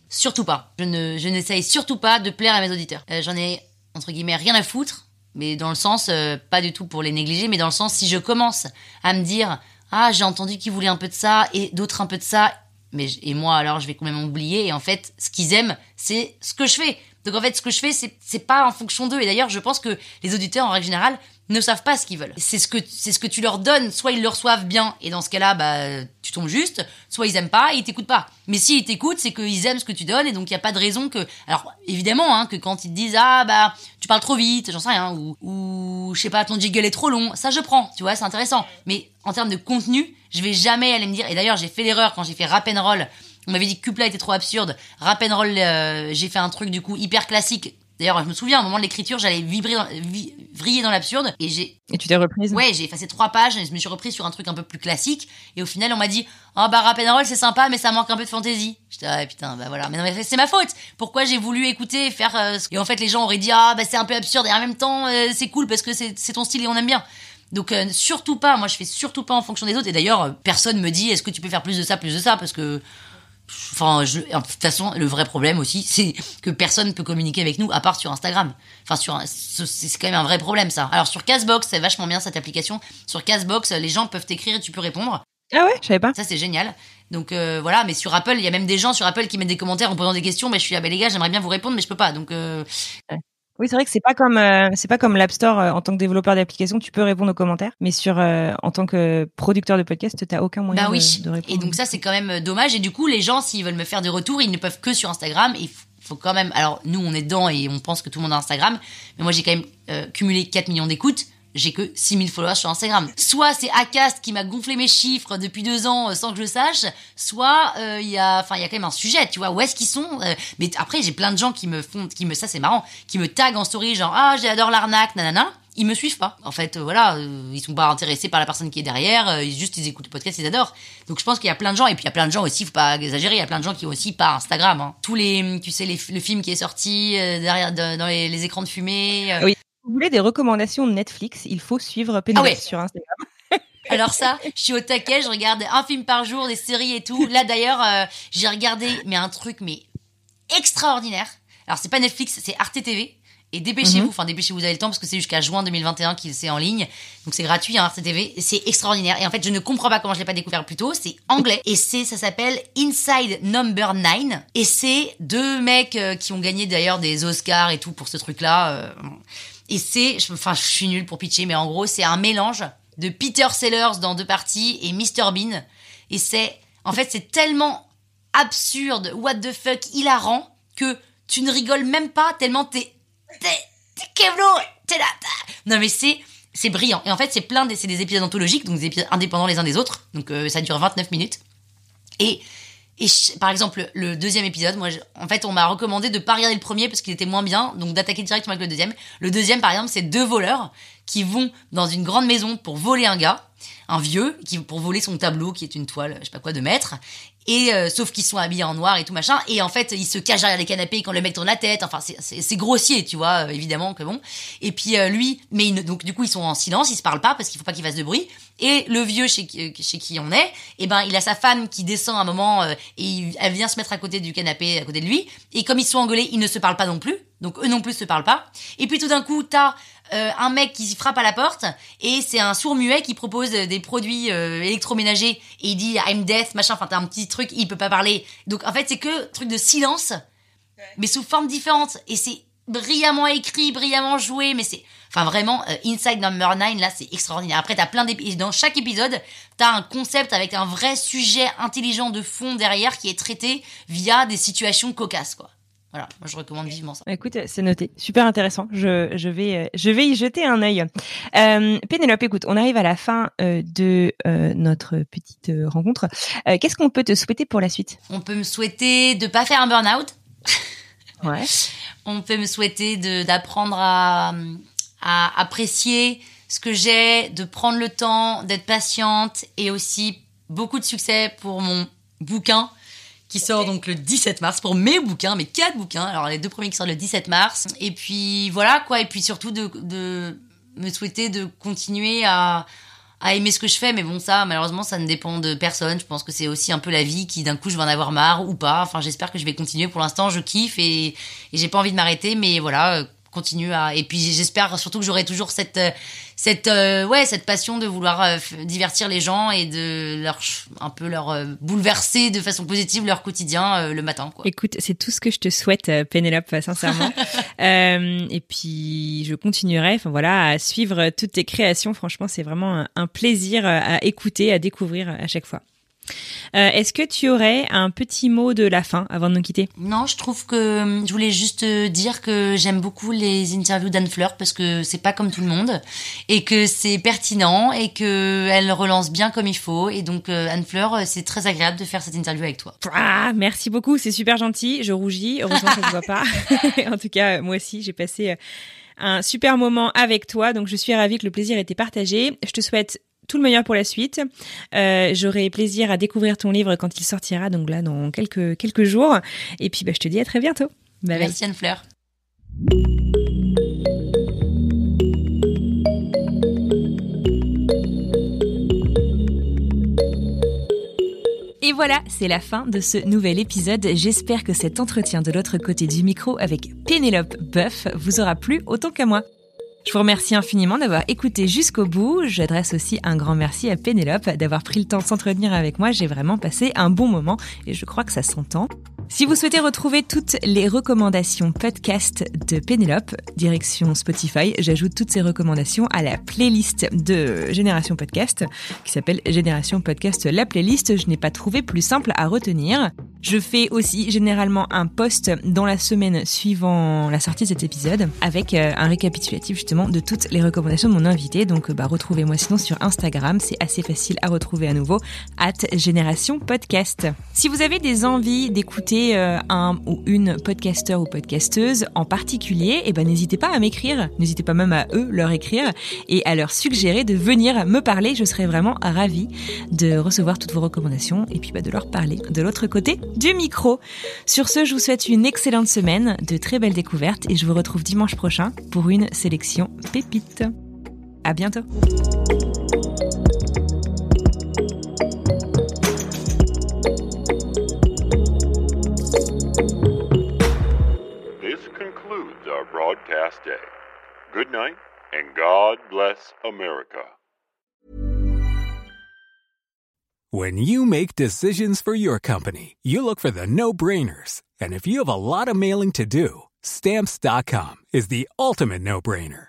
Surtout pas. Je ne je n'essaye surtout pas de plaire à mes auditeurs. J'en ai entre guillemets rien à foutre mais dans le sens pas du tout pour les négliger mais dans le sens si je commence à me dire ah j'ai entendu qu'ils voulaient un peu de ça et d'autres un peu de ça. Mais et moi alors je vais quand même oublier. Et en fait ce qu'ils aiment c'est ce que je fais. Donc en fait ce que je fais c'est pas en fonction d'eux. Et d'ailleurs je pense que les auditeurs en règle générale ne savent pas ce qu'ils veulent. C'est ce que c'est ce que tu leur donnes, soit ils le reçoivent bien et dans ce cas-là bah tu tombes juste, soit ils aiment pas et ils t'écoutent pas. Mais s'ils t'écoutent, c'est qu'ils aiment ce que tu donnes et donc il y a pas de raison que alors évidemment hein, que quand ils te disent ah bah tu parles trop vite, j'en sais rien ou ou je sais pas ton jiggle est trop long, ça je prends, tu vois, c'est intéressant. Mais en termes de contenu, je vais jamais aller me dire et d'ailleurs, j'ai fait l'erreur quand j'ai fait rap and roll. On m'avait dit que Cupla était trop absurde. Rap and roll, euh, j'ai fait un truc du coup hyper classique D'ailleurs, je me souviens, au moment de l'écriture, j'allais vibrer, dans- vi- vriller dans l'absurde et j'ai Et tu t'es reprise Ouais, j'ai effacé trois pages et je me suis repris sur un truc un peu plus classique. Et au final, on m'a dit Ah bah rap and roll, c'est sympa, mais ça manque un peu de fantaisie. J'étais Ah putain, bah voilà. Mais non, mais c'est ma faute. Pourquoi j'ai voulu écouter et faire. euh, ce- Et en fait, les gens auraient dit Ah bah c'est un peu absurde et en même temps, euh, c'est cool parce que c'est c'est ton style et on aime bien. Donc euh, surtout pas, moi je fais surtout pas en fonction des autres. Et d'ailleurs, euh, personne me dit Est-ce que tu peux faire plus de ça, plus de ça? Parce que. Enfin, je, de toute façon, le vrai problème aussi, c'est que personne peut communiquer avec nous à part sur Instagram. Enfin, sur, un- c'est quand même un vrai problème ça. Alors sur Castbox, c'est vachement bien cette application. Sur Castbox, les gens peuvent t'écrire et tu peux répondre. Ah ouais, je savais pas. Ça c'est génial. Donc euh, voilà, mais sur Apple, il y a même des gens sur Apple qui mettent des commentaires en posant des questions. Mais je suis là, bah, les gars, j'aimerais bien vous répondre, mais je peux pas. Donc euh, Oui, c'est vrai que c'est pas comme euh, c'est pas comme l'App Store euh, en tant que développeur d'application, tu peux répondre aux commentaires, mais sur euh, en tant que producteur de podcast, t'as aucun moyen bah de, oui. de répondre. Et donc ça c'est quand même dommage. Et du coup, les gens s'ils veulent me faire des retours, ils ne peuvent que sur Instagram. Et il faut- quand même. Alors nous, on est dedans et on pense que tout le monde a Instagram, mais moi j'ai quand même cumulé 4 millions d'écoutes. J'ai que 6000 followers sur Instagram. Soit c'est Acast qui m'a gonflé mes chiffres depuis deux ans euh, sans que je le sache, soit euh, il y a, enfin il y a quand même un sujet, tu vois, où est-ce qu'ils sont euh, Mais après j'ai plein de gens qui me font, qui me, ça c'est marrant, qui me taguent en story genre ah j'adore l'arnaque, nanana. Ils me suivent pas. En fait, voilà, ils sont pas intéressés par la personne qui est derrière. ils juste ils écoutent le podcast, ils adorent. Donc je pense qu'il y a plein de gens et puis il y a plein de gens aussi, faut pas exagérer, il y a plein de gens qui ont aussi pas Instagram. hein. Tous les, tu sais, les, le film qui est sorti derrière de- dans les, les écrans de fumée. Oui. Si vous voulez des recommandations de Netflix, il faut suivre Pénélope Ah ouais. sur Instagram. Alors ça, je suis au taquet, je regarde un film par jour, des séries et tout. Là d'ailleurs, euh, j'ai regardé mais un truc mais extraordinaire. Alors c'est pas Netflix, c'est Arte TV. Et dépêchez-vous, enfin dépêchez-vous, vous avez le temps parce que c'est jusqu'à juin 2021 qu'il c'est en ligne. Donc c'est gratuit, hein, Arte TV. C'est extraordinaire. Et en fait, je ne comprends pas comment je l'ai pas découvert plus tôt. C'est anglais. Et c'est, ça s'appelle Inside Number 9. Et c'est deux mecs euh, qui ont gagné d'ailleurs des Oscars et tout pour ce truc-là. euh, et c'est, enfin, je suis nulle pour pitcher, mais en gros, c'est un mélange de Peter Sellers dans deux parties et Mr Bean. Et c'est, en fait, c'est tellement absurde, what the fuck, hilarant, que tu ne rigoles même pas tellement t'es, t'es, t'es t'es là, t'as- Non mais c'est, c'est brillant. Et en fait, c'est plein des, c'est des épisodes anthologiques, donc des épisodes indépendants les uns des autres. Donc euh, ça dure 29 minutes. Et, et par exemple, le deuxième épisode, moi, en fait, on m'a recommandé de pas regarder le premier parce qu'il était moins bien, donc d'attaquer directement avec le deuxième. Le deuxième, par exemple, c'est deux voleurs qui vont dans une grande maison pour voler un gars, un vieux, qui pour voler son tableau, qui est une toile, je sais pas quoi, de maître. Et euh, sauf qu'ils sont habillés en noir et tout machin. Et en fait, ils se cachent derrière les canapés quand le mec tourne la tête. Enfin, c'est- grossier, tu vois, euh, évidemment que bon. Et puis euh, lui, mais il donc du coup, ils sont en silence, ils se parlent pas parce qu'il faut pas qu'ils fassent de bruit. Et le vieux chez, qui- euh, chez qui on est, eh ben, il a sa femme qui descend un moment euh, et il- elle vient se mettre à côté du canapé, à côté de lui. Et comme ils sont engueulés, ils ne se parlent pas non plus. Donc eux non plus se parlent pas. Et puis tout d'un coup, t'as euh, un mec qui frappe à la porte et c'est un sourd muet qui propose des produits euh, électroménagers et il dit I'm death machin enfin t'as un petit truc il peut pas parler. Donc en fait c'est que truc de silence mais sous forme différente. Et c'est brillamment écrit brillamment joué mais c'est enfin vraiment euh, Inside Number 9 là c'est extraordinaire. Après t'as plein d'épisodes dans chaque épisode t'as un concept avec un vrai sujet intelligent de fond derrière qui est traité via des situations cocasses quoi voilà moi je recommande vivement ça Écoute, c'est noté, super intéressant. Je, je vais euh, je vais y jeter un œil. Euh, Pénélope, écoute, on arrive à la fin euh, de euh, notre petite rencontre. Qu'est-ce qu'on peut te souhaiter pour la suite? On peut me souhaiter de pas faire un burn-out Ouais. on peut me souhaiter d'apprendre à, à apprécier ce que j'ai, de prendre le temps, d'être patiente et aussi beaucoup de succès pour mon bouquin qui sort donc le 17 mars pour mes bouquins, mes quatre bouquins. Alors les deux premiers qui sortent le 17 mars. Et puis voilà quoi. Et puis surtout de, de me souhaiter de continuer à, à aimer ce que je fais. Mais bon ça malheureusement ça ne dépend de personne. Je pense que c'est aussi un peu la vie qui d'un coup je vais en avoir marre ou pas. Enfin j'espère que je vais continuer. Pour l'instant je kiffe et, et j'ai pas envie de m'arrêter. Mais voilà euh, continue à et puis j'espère surtout que j'aurai toujours cette euh, cette euh, ouais cette passion de vouloir euh, divertir les gens et de leur un peu leur euh, bouleverser de façon positive leur quotidien le matin quoi. Écoute, c'est tout ce que je te souhaite, Pénélope, sincèrement. Euh, et puis, je continuerai, enfin voilà, à suivre toutes tes créations. Franchement, c'est vraiment un, un plaisir à écouter, à découvrir à chaque fois. Euh, Est-ce que tu aurais un petit mot de la fin avant de nous quitter? Non, je trouve que hum, je voulais juste euh, dire que j'aime beaucoup les interviews d'Anne Fleur parce que c'est pas comme tout le monde et que c'est pertinent et que elle relance bien comme il faut et donc euh, Anne Fleur, euh, c'est très agréable de faire cette interview avec toi. Ah, merci beaucoup, c'est super gentil. Je rougis, heureusement ça ne voit pas. en tout cas, moi aussi, j'ai passé euh, un super moment avec toi, donc je suis ravie que le plaisir ait été partagé. Je te souhaite tout le meilleur pour la suite. Euh, J'aurai plaisir à découvrir ton livre quand il sortira, donc là dans quelques quelques jours. Et puis bah, je te dis à très bientôt. Bye bye. Merci Anne Fleur. Et voilà, c'est la fin de ce nouvel épisode. J'espère que cet entretien de l'autre côté du micro avec Pénélope Boeuf vous aura plu autant qu'à moi. Je vous remercie infiniment d'avoir écouté jusqu'au bout. J'adresse aussi un grand merci à Pénélope d'avoir pris le temps de s'entretenir avec moi. J'ai vraiment passé un bon moment et je crois que ça s'entend. Si vous souhaitez retrouver toutes les recommandations podcast de Pénélope, direction Spotify, j'ajoute toutes ces recommandations à la playlist de Génération Podcast qui s'appelle Génération Podcast la playlist. Je n'ai pas trouvé plus simple à retenir. Je fais aussi généralement un post dans la semaine suivant la sortie de cet épisode avec euh, un récapitulatif justement de toutes les recommandations de mon invité. Donc euh, bah, retrouvez-moi sinon sur Instagram, c'est assez facile à retrouver à nouveau, at Génération Podcast. Si vous avez des envies d'écouter euh, un ou une podcasteur ou podcasteuse en particulier, eh ben n'hésitez pas à m'écrire, n'hésitez pas même à eux leur écrire et à leur suggérer de venir me parler. Je serais vraiment ravie de recevoir toutes vos recommandations et puis bah, de leur parler de l'autre côté du micro. Sur ce, je vous souhaite une excellente semaine, de très belles découvertes et je vous retrouve dimanche prochain pour une sélection pépite. À bientôt. This concludes our broadcast day. Good night, and God bless America. When you make decisions for your company, you look for the no brainers. And if you have a lot of mailing to do, stamps.com is the ultimate no brainer.